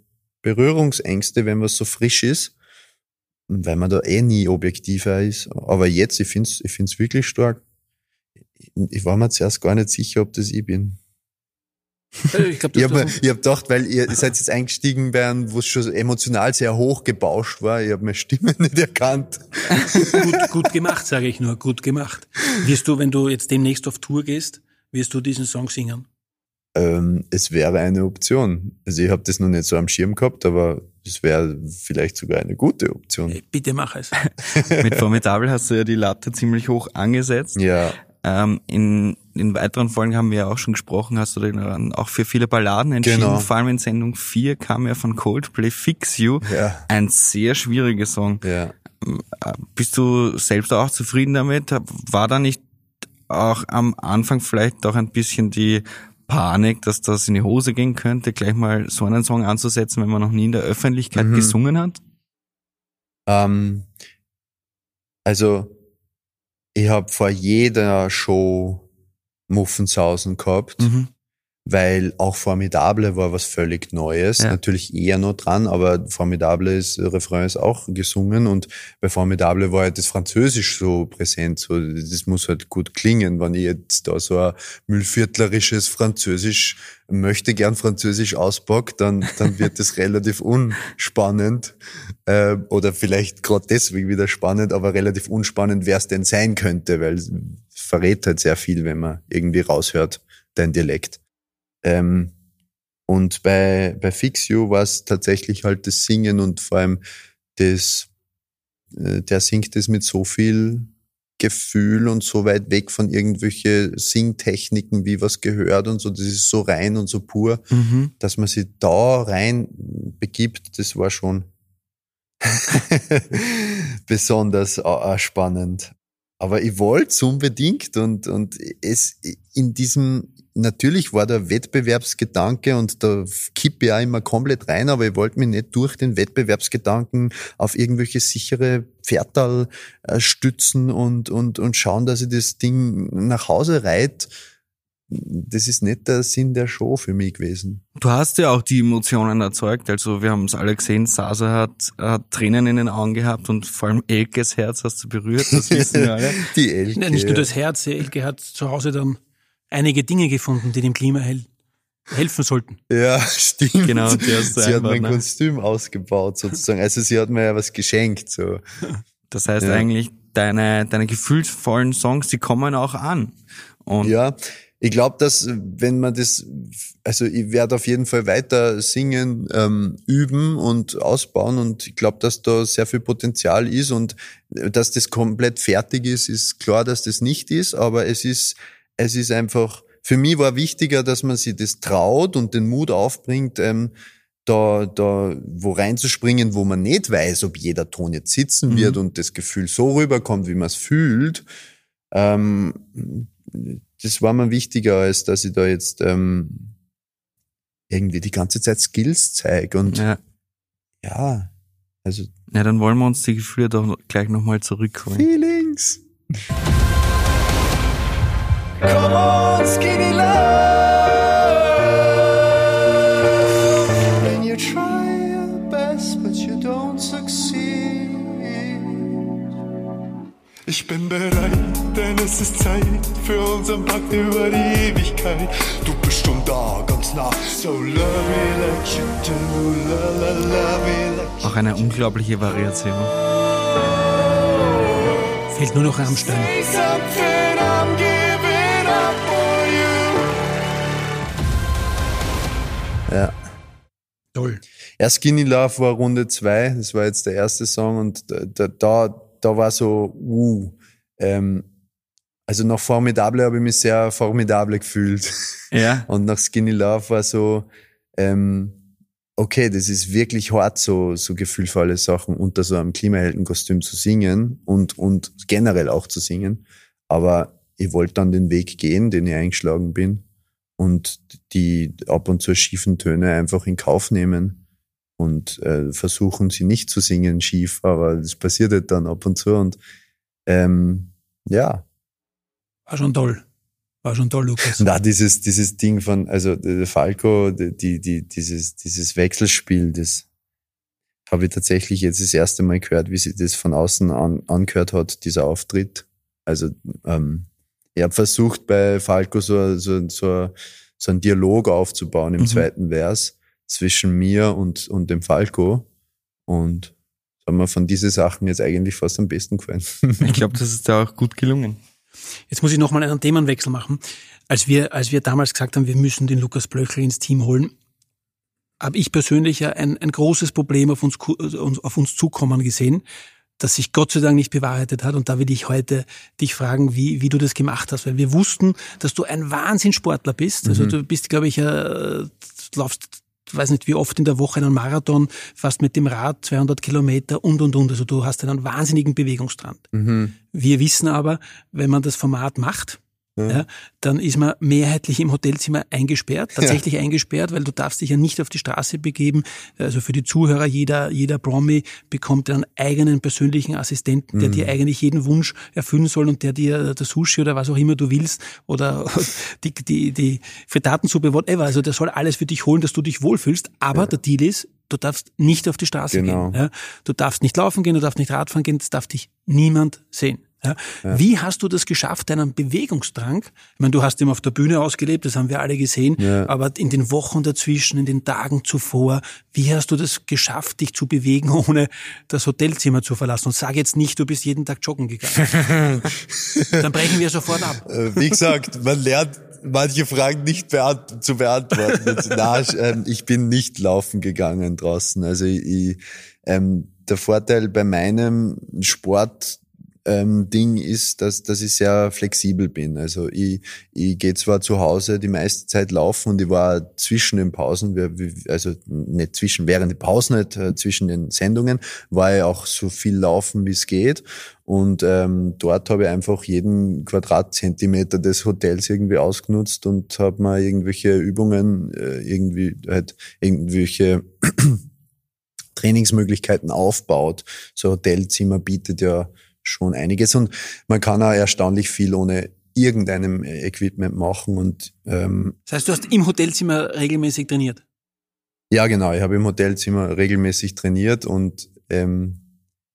Berührungsängste, wenn was so frisch ist, weil man da eh nie objektiver ist. Aber jetzt, ich find's, ich find's wirklich stark. Ich war mir zuerst gar nicht sicher, ob das ich bin. Ich Ich habe hab gedacht, weil ihr seid jetzt eingestiegen einem, wo es schon emotional sehr hoch gebauscht war. Ich habe meine Stimme nicht erkannt. gut, gut gemacht, sage ich nur, gut gemacht. Wirst du, wenn du jetzt demnächst auf Tour gehst, wirst du diesen Song singen? Ähm, es wäre eine Option. Also ich habe das noch nicht so am Schirm gehabt, aber es wäre vielleicht sogar eine gute Option. Hey, bitte mach es. Mit Formidable hast du ja die Latte ziemlich hoch angesetzt. Ja, Ähm, in, in weiteren Folgen haben wir ja auch schon gesprochen, hast du dann auch für viele Balladen entschieden. Genau. Vor allem in Sendung 4 kam ja von Coldplay Fix You. ja, Ein sehr schwieriger Song. ja. Bist du selbst auch zufrieden damit? War da nicht auch am Anfang vielleicht doch ein bisschen die Panik, dass das in die Hose gehen könnte, gleich mal so einen Song anzusetzen, wenn man noch nie in der Öffentlichkeit Mhm. gesungen hat? Ähm, also ich habe vor jeder Show Muffensausen gehabt, Mhm. Weil auch Formidable war was völlig Neues. Ja. Natürlich eher noch dran, aber Formidable ist, Refrain ist auch gesungen und bei Formidable war halt das Französisch so präsent. So, das muss halt gut klingen, wenn ich jetzt da so ein müllviertlerisches Französisch möchte gern Französisch auspack, dann, dann wird das relativ unspannend. Äh, oder vielleicht gerade deswegen wieder spannend, aber relativ unspannend, wer es denn sein könnte, weil es verrät halt sehr viel, wenn man irgendwie raushört, dein Dialekt. Ähm, und bei, bei Fix You war es tatsächlich halt das Singen und vor allem das, äh, der singt es mit so viel Gefühl und so weit weg von irgendwelche Singtechniken, wie was gehört und so. Das ist so rein und so pur, Mhm. dass man sich da rein begibt, das war schon besonders äh, spannend. Aber ich wollte es unbedingt und, und es in diesem, natürlich war der Wettbewerbsgedanke und da kippe ich auch immer komplett rein, aber ich wollte mich nicht durch den Wettbewerbsgedanken auf irgendwelche sichere Pferdal äh, stützen und, und, und schauen, dass ich das Ding nach Hause reit. Das ist nicht der Sinn der Show für mich gewesen. Du hast ja auch die Emotionen erzeugt. Also wir haben es alle gesehen, Sasa hat, hat Tränen in den Augen gehabt und vor allem Elkes Herz hast du berührt, das wissen wir alle. Die Elke. Ja, nicht nur das Herz, Elke hat zu Hause dann einige Dinge gefunden, die dem Klima hel helfen sollten. Ja, stimmt. Genau, die hast du sie hat mein ne? Kostüm ausgebaut sozusagen. Also sie hat mir ja was geschenkt. So. Das heißt Ja. eigentlich, deine, deine gefühlsvollen Songs, die kommen auch an. Und Ja, ich glaube, dass wenn man das, also ich werde auf jeden Fall weiter singen, ähm, üben und ausbauen und ich glaube, dass da sehr viel Potenzial ist und äh, dass das komplett fertig ist, ist klar, dass das nicht ist, aber es ist, es ist einfach, für mich war wichtiger, dass man sich das traut und den Mut aufbringt, ähm, da, da wo reinzuspringen, wo man nicht weiß, ob jeder Ton jetzt sitzen Mhm. wird und das Gefühl so rüberkommt, wie man es fühlt. Ähm, das war mir wichtiger, als dass ich da jetzt ähm, irgendwie die ganze Zeit Skills zeige. Und ja, ja, also ja, dann wollen wir uns die Gefühle doch gleich nochmal zurückholen. Feelings. Come on, skinny love. And you try your best, but you don't succeed. Ich bin bereit, denn es ist Zeit für unseren Pakt über die Ewigkeit. Du bist schon da, ganz nah. So love me like you do, la la love me like you Auch eine unglaubliche Variation. Fehlt nur noch Rammstein. Toll. Ja, Skinny Love war Runde zwei. Das war jetzt der erste Song und da, da, da, da war so, uh, ähm, also nach Formidable habe ich mich sehr formidable gefühlt. Ja. Und nach Skinny Love war so, ähm, okay, das ist wirklich hart, so, so gefühlvolle Sachen unter so einem Klimaheldenkostüm zu singen und, und generell auch zu singen. Aber ich wollte dann den Weg gehen, den ich eingeschlagen bin und die ab und zu schiefen Töne einfach in Kauf nehmen und äh, versuchen, sie nicht zu singen schief, aber das passiert halt dann ab und zu und ähm, ja, War schon toll. War schon toll, Lukas. na, dieses, dieses Ding von, also der Falco, die, die, die, dieses, dieses Wechselspiel, das habe ich tatsächlich jetzt das erste Mal gehört, wie sie das von außen an, angehört hat, dieser Auftritt. Also ähm, ich habe versucht bei Falco so, so, so, so einen Dialog aufzubauen im Mhm. zweiten Vers zwischen mir und, und dem Falco. Und das hat mir von diesen Sachen jetzt eigentlich fast am besten gefallen. Ich glaube, das ist da auch gut gelungen. Jetzt muss ich nochmal einen Themenwechsel machen. Als wir, als wir damals gesagt haben, wir müssen den Lukas Blöchel ins Team holen, habe ich persönlich ja ein, ein großes Problem auf uns, uns- auf uns zukommen gesehen, das sich Gott sei Dank nicht bewahrheitet hat. Und da will ich heute dich fragen, wie, wie du das gemacht hast. Weil wir wussten, dass du ein Wahnsinnssportler bist. Also du bist, glaube ich, äh, du laufst, weiß nicht wie oft in der Woche einen Marathon, fast mit dem Rad 200 Kilometer und, und, und. Also du hast einen wahnsinnigen Bewegungsdrang. mhm. Wir wissen aber, wenn man das Format macht, ja. dann ist man mehrheitlich im Hotelzimmer eingesperrt, tatsächlich ja. eingesperrt, weil du darfst dich ja nicht auf die Straße begeben. Also für die Zuhörer, jeder, jeder Promi bekommt einen eigenen persönlichen Assistenten, der mhm. dir eigentlich jeden Wunsch erfüllen soll und der dir das Sushi oder was auch immer du willst oder die, die, die Frittatensuppe, whatever. Also der soll alles für dich holen, dass du dich wohlfühlst. Aber ja. der Deal ist, du darfst nicht auf die Straße genau. gehen. Ja? Du darfst nicht laufen gehen, du darfst nicht Radfahren gehen, das darf dich niemand sehen. Ja? ja? Wie hast du das geschafft, deinen Bewegungsdrang? Ich meine, du hast ihn auf der Bühne ausgelebt, das haben wir alle gesehen, ja. aber in den Wochen dazwischen, in den Tagen zuvor, wie hast du das geschafft, dich zu bewegen, ohne das Hotelzimmer zu verlassen? Und sag jetzt nicht, du bist jeden Tag joggen gegangen. Dann brechen wir sofort ab. Äh, wie gesagt, man lernt manche Fragen nicht beant zu beantworten. Na, ähm, ich bin nicht laufen gegangen draußen. Also ich, ähm, der Vorteil bei meinem Sport ähm, Ding ist, dass, dass ich sehr flexibel bin. Also ich, ich gehe zwar zu Hause die meiste Zeit laufen und ich war zwischen den Pausen, also nicht zwischen, während der Pausen, nicht äh, zwischen den Sendungen, war ich auch so viel laufen, wie es geht. Und ähm, dort habe ich einfach jeden Quadratzentimeter des Hotels irgendwie ausgenutzt und habe mal irgendwelche Übungen, äh, irgendwie halt irgendwelche Trainingsmöglichkeiten aufbaut. So Hotelzimmer bietet ja schon einiges und man kann auch erstaunlich viel ohne irgendeinem Equipment machen und ähm, Das heißt, du hast im Hotelzimmer regelmäßig trainiert? Ja, genau. Ich habe im Hotelzimmer regelmäßig trainiert und ähm,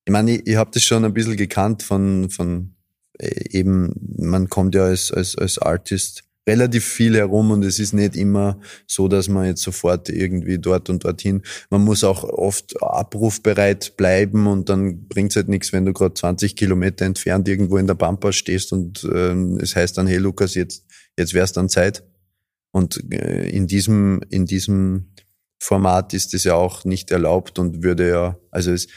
ich meine, ich, ich habe das schon ein bisschen gekannt von von äh, eben, man kommt ja als als als Artist relativ viel herum und es ist nicht immer so, dass man jetzt sofort irgendwie dort und dorthin. Man muss auch oft abrufbereit bleiben und dann bringt es halt nichts, wenn du gerade 20 Kilometer entfernt irgendwo in der Pampa stehst und ähm, es heißt dann, hey Lukas, jetzt, jetzt wär's dann Zeit. Und äh, in diesem, in diesem Format ist es ja auch nicht erlaubt und würde ja, also es,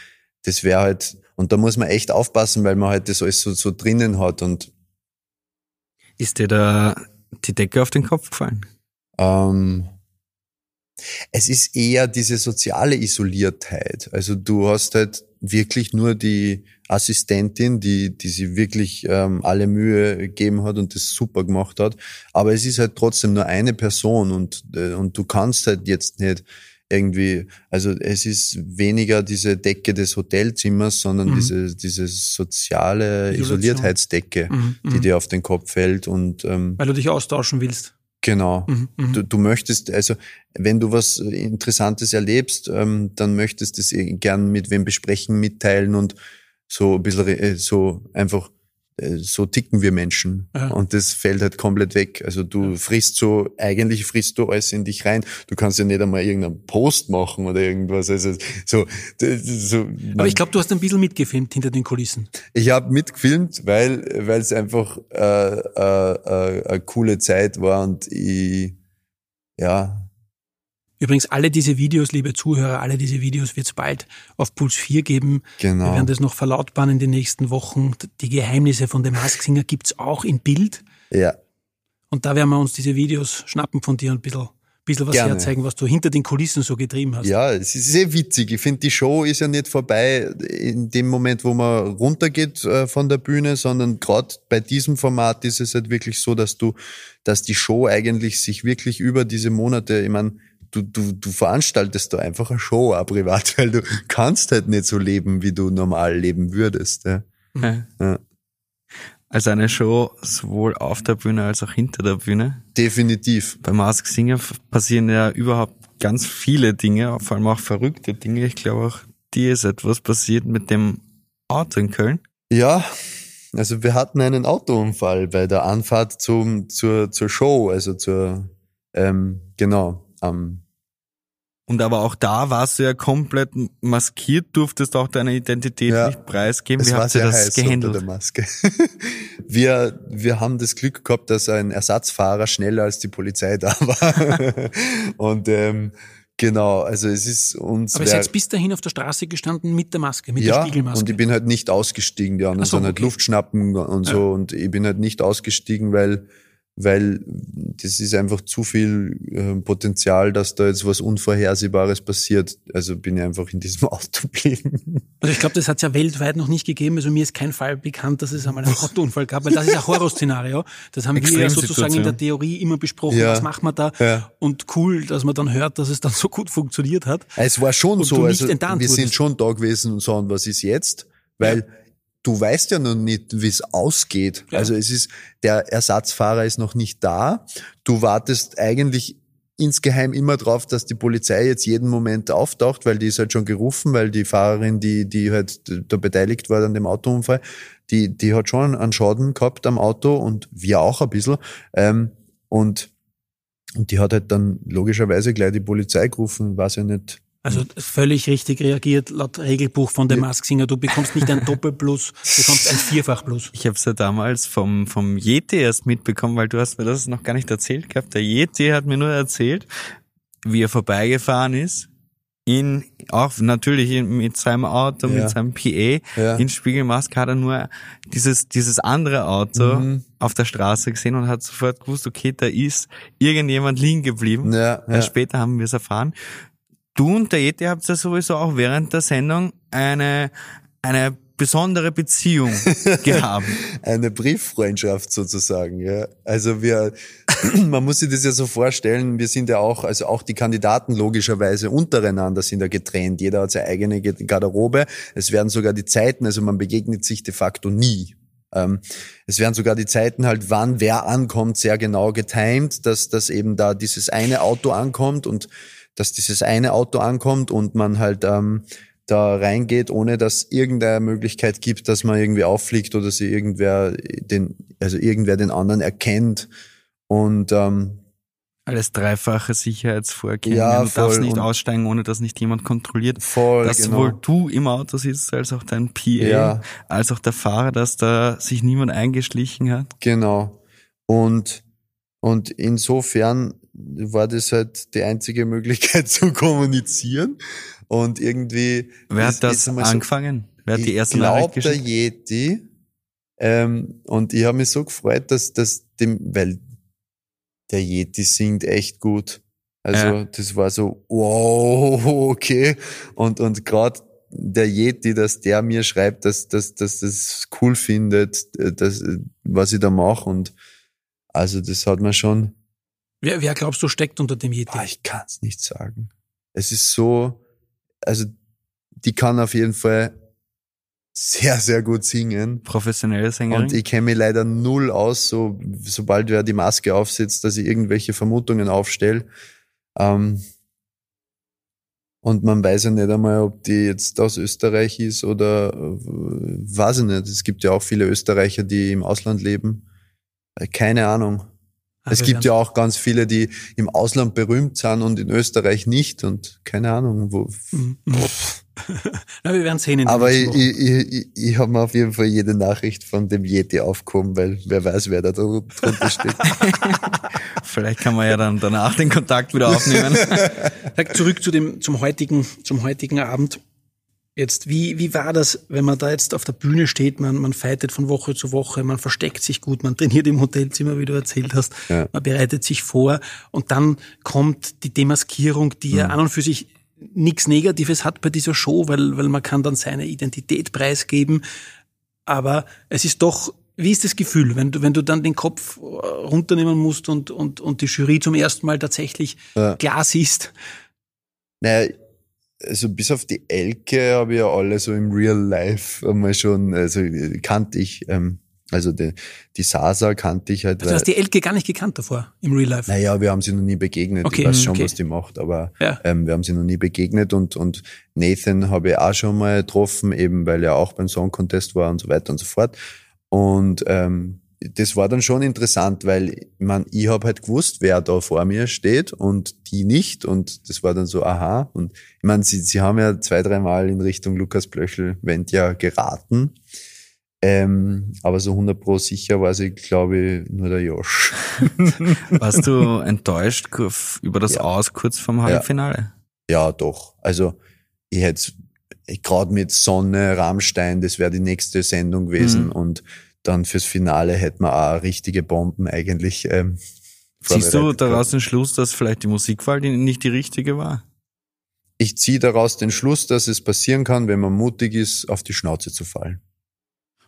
das wäre halt, und da muss man echt aufpassen, weil man halt das alles so, so drinnen hat und ist dir da die Decke auf den Kopf gefallen? Ähm, es ist eher diese soziale Isoliertheit. Also du hast halt wirklich nur die Assistentin, die, die sie wirklich ähm, alle Mühe gegeben hat und das super gemacht hat. Aber es ist halt trotzdem nur eine Person und, äh, und du kannst halt jetzt nicht irgendwie, also es ist weniger diese Decke des Hotelzimmers, sondern mhm. diese, diese soziale Isolation. Isoliertheitsdecke, mhm. die mhm. dir auf den Kopf fällt und ähm, weil du dich austauschen willst. Genau. Mhm, mhm. du, du möchtest, also wenn du was Interessantes erlebst, ähm, dann möchtest du es gern mit wem besprechen, mitteilen und so ein bisschen äh, so einfach so ticken wir Menschen. Ja. Und das fällt halt komplett weg. Also du ja. frisst so, eigentlich frisst du alles in dich rein. Du kannst ja nicht einmal irgendeinen Post machen oder irgendwas. Also so, so Aber ich glaube, du hast ein bisschen mitgefilmt hinter den Kulissen. Ich habe mitgefilmt, weil weil es einfach äh, äh, äh, eine coole Zeit war und ich ja Übrigens, alle diese Videos, liebe Zuhörer, alle diese Videos wird es bald auf Puls 4 geben. Genau. Wir werden das noch verlautbaren in den nächsten Wochen. Die Geheimnisse von dem Mask Singer gibt's auch in Bild. Ja. Und da werden wir uns diese Videos schnappen von dir und ein bisschen, bisschen was Gerne. herzeigen, was du hinter den Kulissen so getrieben hast. Ja, es ist sehr witzig. Ich finde, die Show ist ja nicht vorbei in dem Moment, wo man runtergeht äh, von der Bühne, sondern gerade bei diesem Format ist es halt wirklich so, dass du, dass die Show eigentlich sich wirklich über diese Monate, ich meine, du, du, du veranstaltest da einfach eine Show auch privat, weil du kannst halt nicht so leben, wie du normal leben würdest. Ja. ja. Also eine Show sowohl auf der Bühne als auch hinter der Bühne. Definitiv. Bei Mask Singer passieren ja überhaupt ganz viele Dinge, vor allem auch verrückte Dinge. Ich glaube auch dir ist etwas passiert mit dem Auto in Köln. Ja, also wir hatten einen Autounfall bei der Anfahrt zum, zur, zur Show, also zur, ähm, genau, am und aber auch da warst du ja komplett maskiert, durftest auch deine Identität ja, nicht preisgeben. Wie habt ihr das gehandelt? der Maske. wir, wir haben das Glück gehabt, dass ein Ersatzfahrer schneller als die Polizei da war. Und ähm, Genau, also es ist uns. Aber ihr seid bis dahin auf der Straße gestanden mit der Maske, mit ja, der Spiegelmaske. Und ich bin halt nicht ausgestiegen, die anderen so, sind halt okay. Luftschnappen und so. Ja. Und ich bin halt nicht ausgestiegen, weil weil das ist einfach zu viel äh, Potenzial, dass da jetzt was Unvorhersehbares passiert. Also bin ich einfach in diesem Auto geblieben. Also ich glaube, das hat es ja weltweit noch nicht gegeben. Also mir ist kein Fall bekannt, dass es einmal einen Autounfall gab, weil das ist ein Horrorszenario. Das haben wir ja sozusagen in der Theorie immer besprochen. Ja. Was machen wir da? Ja. Und cool, dass man dann hört, dass es dann so gut funktioniert hat. Es war schon Und so, also wir sind schon da gewesen und sagen, was ist jetzt? Weil du weißt ja noch nicht, wie es ausgeht. Ja. Also es ist, der Ersatzfahrer ist noch nicht da. Du wartest eigentlich insgeheim immer drauf, dass die Polizei jetzt jeden Moment auftaucht, weil die ist halt schon gerufen, weil die Fahrerin, die, die halt da beteiligt war an dem Autounfall, die, die hat schon einen Schaden gehabt am Auto und wir auch ein bisschen. Ähm, und, und die hat halt dann logischerweise gleich die Polizei gerufen, weiß ja nicht, Also völlig richtig reagiert laut Regelbuch von der Masksinger. Du bekommst nicht ein Doppelplus, du bekommst ein Vierfachplus. Ich habe es ja damals vom, vom Yeti erst mitbekommen, weil du hast mir das noch gar nicht erzählt gehabt. Der Yeti hat mir nur erzählt, wie er vorbeigefahren ist. In, auch natürlich mit seinem Auto, Ja. mit seinem PA, Ja. in Spiegelmaske hat er nur dieses, dieses andere Auto Mhm. auf der Straße gesehen und hat sofort gewusst, okay, da ist irgendjemand liegen geblieben. Ja, ja. Später haben wir es erfahren. Du und der Yeti habt ja sowieso auch während der Sendung eine, eine besondere Beziehung gehabt. eine Brieffreundschaft sozusagen. Ja. Also wir, man muss sich das ja so vorstellen, wir sind ja auch, also auch die Kandidaten logischerweise untereinander sind ja getrennt. Jeder hat seine eigene Garderobe. Es werden sogar die Zeiten, also man begegnet sich de facto nie. Ähm, es werden sogar die Zeiten halt, wann wer ankommt, sehr genau getimed, dass, dass eben da dieses eine Auto ankommt und dass dieses eine Auto ankommt und man halt ähm, da reingeht, ohne dass irgendeine Möglichkeit gibt, dass man irgendwie auffliegt oder sie irgendwer den, also irgendwer den anderen erkennt. Und ähm, Alles dreifache Sicherheitsvorkehrungen. Ja, du darfst nicht Und- aussteigen, ohne dass nicht jemand kontrolliert. voll dass genau. sowohl du im Auto sitzt, als auch dein PA, Ja. als auch der Fahrer, dass da sich niemand eingeschlichen hat. Genau. Und, und insofern war das halt die einzige Möglichkeit zu kommunizieren. Und irgendwie. Wer hat das einmal so- angefangen? Wer hat die erste ich Nachricht glaub, der geschickt? Yeti. Ähm, und ich habe mich so gefreut, dass, dass dem, weil der Yeti singt echt gut. Also Ja. das war so, wow, okay. Und, und gerade der Yeti, dass der mir schreibt, dass, dass, dass das cool findet, äh, dass, äh, was ich da mache. Und also das hat man schon, Wer, wer glaubst du steckt unter dem Yeti? boah, ich kann es nicht sagen. Es ist so, also die kann auf jeden Fall sehr, sehr gut singen. Professionelle Sängerin? Und ich kenne mich leider null aus, so, sobald wer die Maske aufsetzt, dass ich irgendwelche Vermutungen aufstelle. Ähm, und man weiß ja nicht einmal, ob die jetzt aus Österreich ist oder äh, weiß ich nicht. Es gibt ja auch viele Österreicher, die im Ausland leben. Äh, Keine Ahnung. Es gibt ja auch ganz viele, die im Ausland berühmt sind und in Österreich nicht und keine Ahnung, wo. Mhm. Na, wir werden sehen in Aber ich, ich, ich, ich habe mir auf jeden Fall jede Nachricht von dem Yeti aufgehoben, weil wer weiß, wer da drun- drunter steht. Vielleicht kann man ja dann danach den Kontakt wieder aufnehmen. Zurück zu dem, zum heutigen, zum heutigen Abend. Jetzt, wie, wie war das, wenn man da jetzt auf der Bühne steht, man, man fightet von Woche zu Woche, man versteckt sich gut, man trainiert im Hotelzimmer, wie du erzählt hast, Ja. man bereitet sich vor und dann kommt die Demaskierung, die Mhm. ja an und für sich nichts Negatives hat bei dieser Show, weil, weil man kann dann seine Identität preisgeben. Aber es ist doch, wie ist das Gefühl, wenn du, wenn du dann den Kopf äh, runternehmen musst und, und, und die Jury zum ersten Mal tatsächlich Ja. klar siehst? Naja, also bis auf die Elke habe ich ja alle so im Real Life einmal schon, also äh, kannte ich, ähm, also die, die Sasa kannte ich halt. Also du hast die Elke gar nicht gekannt davor im Real Life. Naja, wir haben sie noch nie begegnet. Okay, ich weiß schon, okay. was die macht, aber Ja. ähm, wir haben sie noch nie begegnet und, und Nathan habe ich auch schon mal getroffen, eben weil er auch beim Song Contest war und so weiter und so fort. Und ähm, das war dann schon interessant, weil man, ich habe halt gewusst, wer da vor mir steht und die nicht. Und das war dann so, aha. Und ich meine, sie, sie haben ja zwei, dreimal in Richtung Lukas Blöchel Wendt ja geraten. Ähm, aber so 100 pro sicher war sie, glaube ich, nur der Josh. Warst du enttäuscht über das Ja. Aus kurz vorm Halbfinale? Ja, doch. Also ich hätte gerade mit Sonne, Rammstein, das wäre die nächste Sendung gewesen Mhm. und dann fürs Finale hätten wir auch richtige Bomben eigentlich. Ähm, Siehst du daraus den Schluss, dass vielleicht die Musikwahl nicht die richtige war? Ich ziehe daraus den Schluss, dass es passieren kann, wenn man mutig ist, auf die Schnauze zu fallen.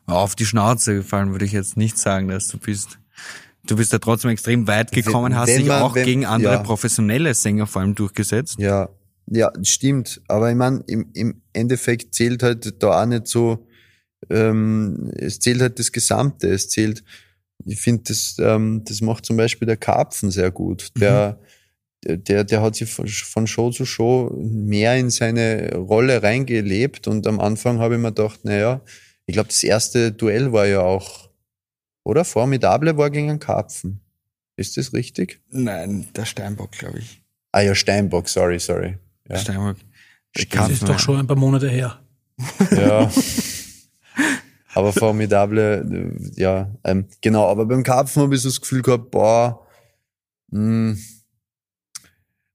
Auf die Schnauze gefallen würde ich jetzt nicht sagen, dass du bist. Du bist ja trotzdem extrem weit gekommen, Wenn- hast wenn dich man- auch wenn- gegen andere ja. professionelle Sänger vor allem durchgesetzt. Ja, ja, stimmt. Aber ich meine, im, im Endeffekt zählt halt da auch nicht so, ähm, es zählt halt das Gesamte. Es zählt, ich finde, das, ähm, das macht zum Beispiel der Karpfen sehr gut. Der, der, der hat sich von, Show zu Show mehr in seine Rolle reingelebt und am Anfang habe ich mir gedacht, naja, ich glaube, das erste Duell war ja auch, oder? Formidable war gegen einen Karpfen. Ist das richtig? Nein, der Steinbock, glaube ich. Ah ja, Steinbock, sorry, sorry. Ja. Steinbock. Das ist doch schon ein paar Monate her. Ja. aber formidable, äh, ja, ähm, genau. Aber beim Karpfen habe ich so das Gefühl gehabt, boah, mh,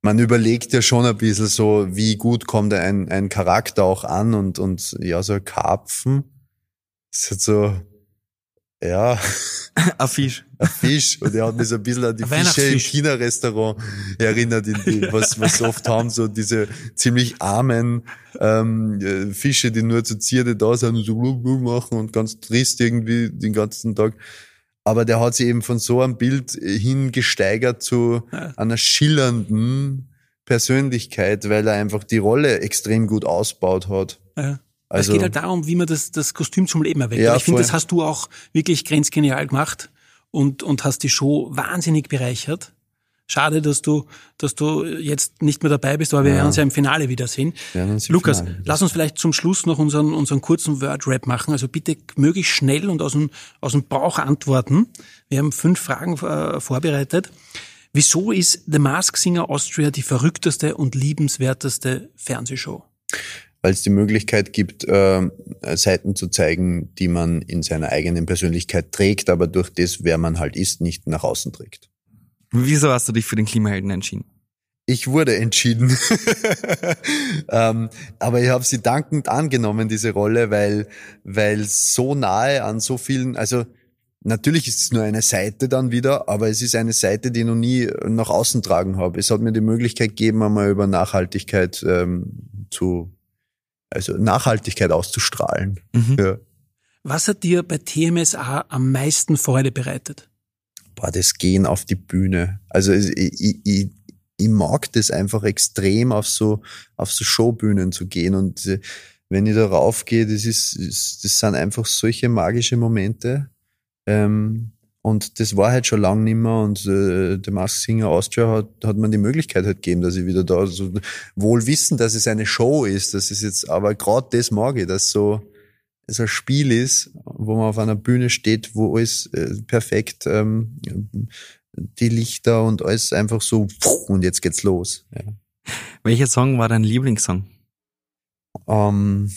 man überlegt ja schon ein bisschen so, wie gut kommt ein, ein Charakter auch an und, und ja, so ein Karpfen ist halt so, ja, Ein Fisch. Fisch und er hat mich so ein bisschen an die Fische im. China-Restaurant erinnert, in die, was, was wir oft haben, so diese ziemlich armen ähm, äh, Fische, die nur zur Zierde da sind und so blub, blub machen und ganz trist irgendwie den ganzen Tag. Aber der hat sich eben von so einem Bild äh, hingesteigert zu einer schillernden Persönlichkeit, weil er einfach die Rolle extrem gut ausbaut hat. Ja. Also- es geht halt darum, wie man das, das Kostüm zum Leben erweckt. Ja, ich finde, das hast du auch wirklich grenzgenial gemacht und, und hast die Show wahnsinnig bereichert. Schade, dass du, dass du jetzt nicht mehr dabei bist, aber wir werden uns ja im Finale wiedersehen. Im Lukas, Finale lass uns vielleicht zum Schluss noch unseren, unseren kurzen Word-Rap machen. Also bitte möglichst schnell und aus dem, aus dem Bauch antworten. Wir haben fünf Fragen äh, vorbereitet. Wieso ist The Mask Singer Austria die verrückteste und liebenswerteste Fernsehshow? Weil es die Möglichkeit gibt, äh, Seiten zu zeigen, die man in seiner eigenen Persönlichkeit trägt, aber durch das, wer man halt ist, nicht nach außen trägt. Wieso hast du dich für den Klimahelden entschieden? Ich wurde entschieden. ähm, aber ich habe sie dankend angenommen, diese Rolle, weil weil so nahe an so vielen, also natürlich ist es nur eine Seite dann wieder, aber es ist eine Seite, die ich noch nie nach außen tragen habe. Es hat mir die Möglichkeit gegeben, einmal über Nachhaltigkeit ähm, zu, also Nachhaltigkeit auszustrahlen. Mhm. Ja. Was hat dir bei TMSA am meisten Freude bereitet? boah, das Gehen auf die Bühne. Also ich, ich, ich, ich mag das einfach extrem, auf so, auf so Showbühnen zu gehen. Und äh, wenn ich da raufgehe, das ist, ist, das sind einfach solche magische Momente. Ähm, und das war halt schon lang nimmer und äh, der Mask Singer Austria hat, hat man die Möglichkeit halt gegeben, dass ich wieder da so wohl wissen, dass es eine Show ist. Das ist jetzt, aber gerade das mag ich, dass so es ein Spiel ist, wo man auf einer Bühne steht, wo alles äh, perfekt, ähm, die Lichter und alles einfach so und jetzt geht's los. Ja. Welcher Song war dein Lieblingssong? Ähm,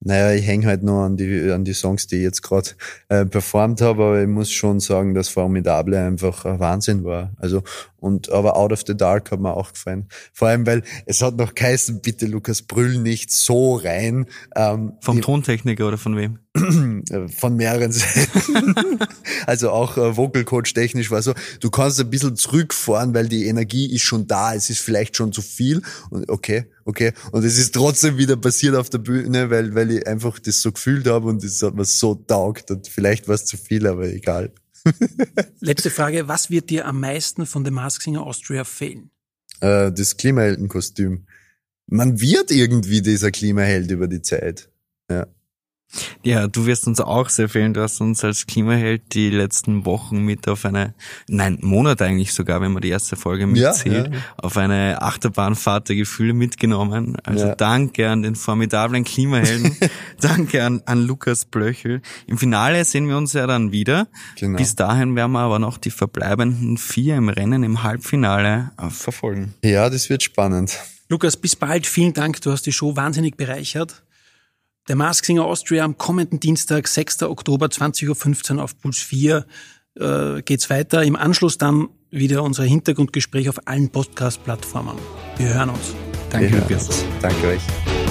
naja, ich hänge halt nur an die, an die Songs, die ich jetzt gerade äh, performt habe, aber ich muss schon sagen, dass Formidable einfach ein Wahnsinn war. Also, und, aber Out of the Dark hat mir auch gefallen. Vor allem, weil es hat noch geheißen, bitte Lukas, brüll nicht so rein. Ähm, Vom ich- Tontechniker oder von wem? äh, von mehreren Seiten. also auch äh, Vocal Coach technisch war so, du kannst ein bisschen zurückfahren, weil die Energie ist schon da, es ist vielleicht schon zu viel und okay, okay und es ist trotzdem wieder passiert auf der Bühne, weil weil ich einfach das so gefühlt habe und es hat mir so taugt und vielleicht war es zu viel, aber egal. Letzte Frage, was wird dir am meisten von The Mask Singer Austria fehlen? Äh, das Klimaheldenkostüm. Man wird irgendwie dieser Klimaheld über die Zeit. Ja. Ja, du wirst uns auch sehr fehlen. Du hast uns als Klimaheld die letzten Wochen mit auf eine, nein, Monat eigentlich sogar, wenn man die erste Folge Ja, mitzählt, ja. auf eine Achterbahnfahrt der Gefühle mitgenommen. Also Ja. danke an den formidablen Klimahelden. danke an, an Lukas Blöchel. Im Finale sehen wir uns ja dann wieder. Genau. Bis dahin werden wir aber noch die verbleibenden vier im Rennen im Halbfinale verfolgen. ja, das wird spannend. Lukas, bis bald. Vielen Dank. Du hast die Show wahnsinnig bereichert. Der Mask Singer Austria am kommenden Dienstag, 6. Oktober, 20.15 Uhr auf Puls 4 äh, geht's weiter. Im Anschluss dann wieder unser Hintergrundgespräch auf allen Podcast-Plattformen. Wir hören uns. Danke, Lukas. uns. Danke euch.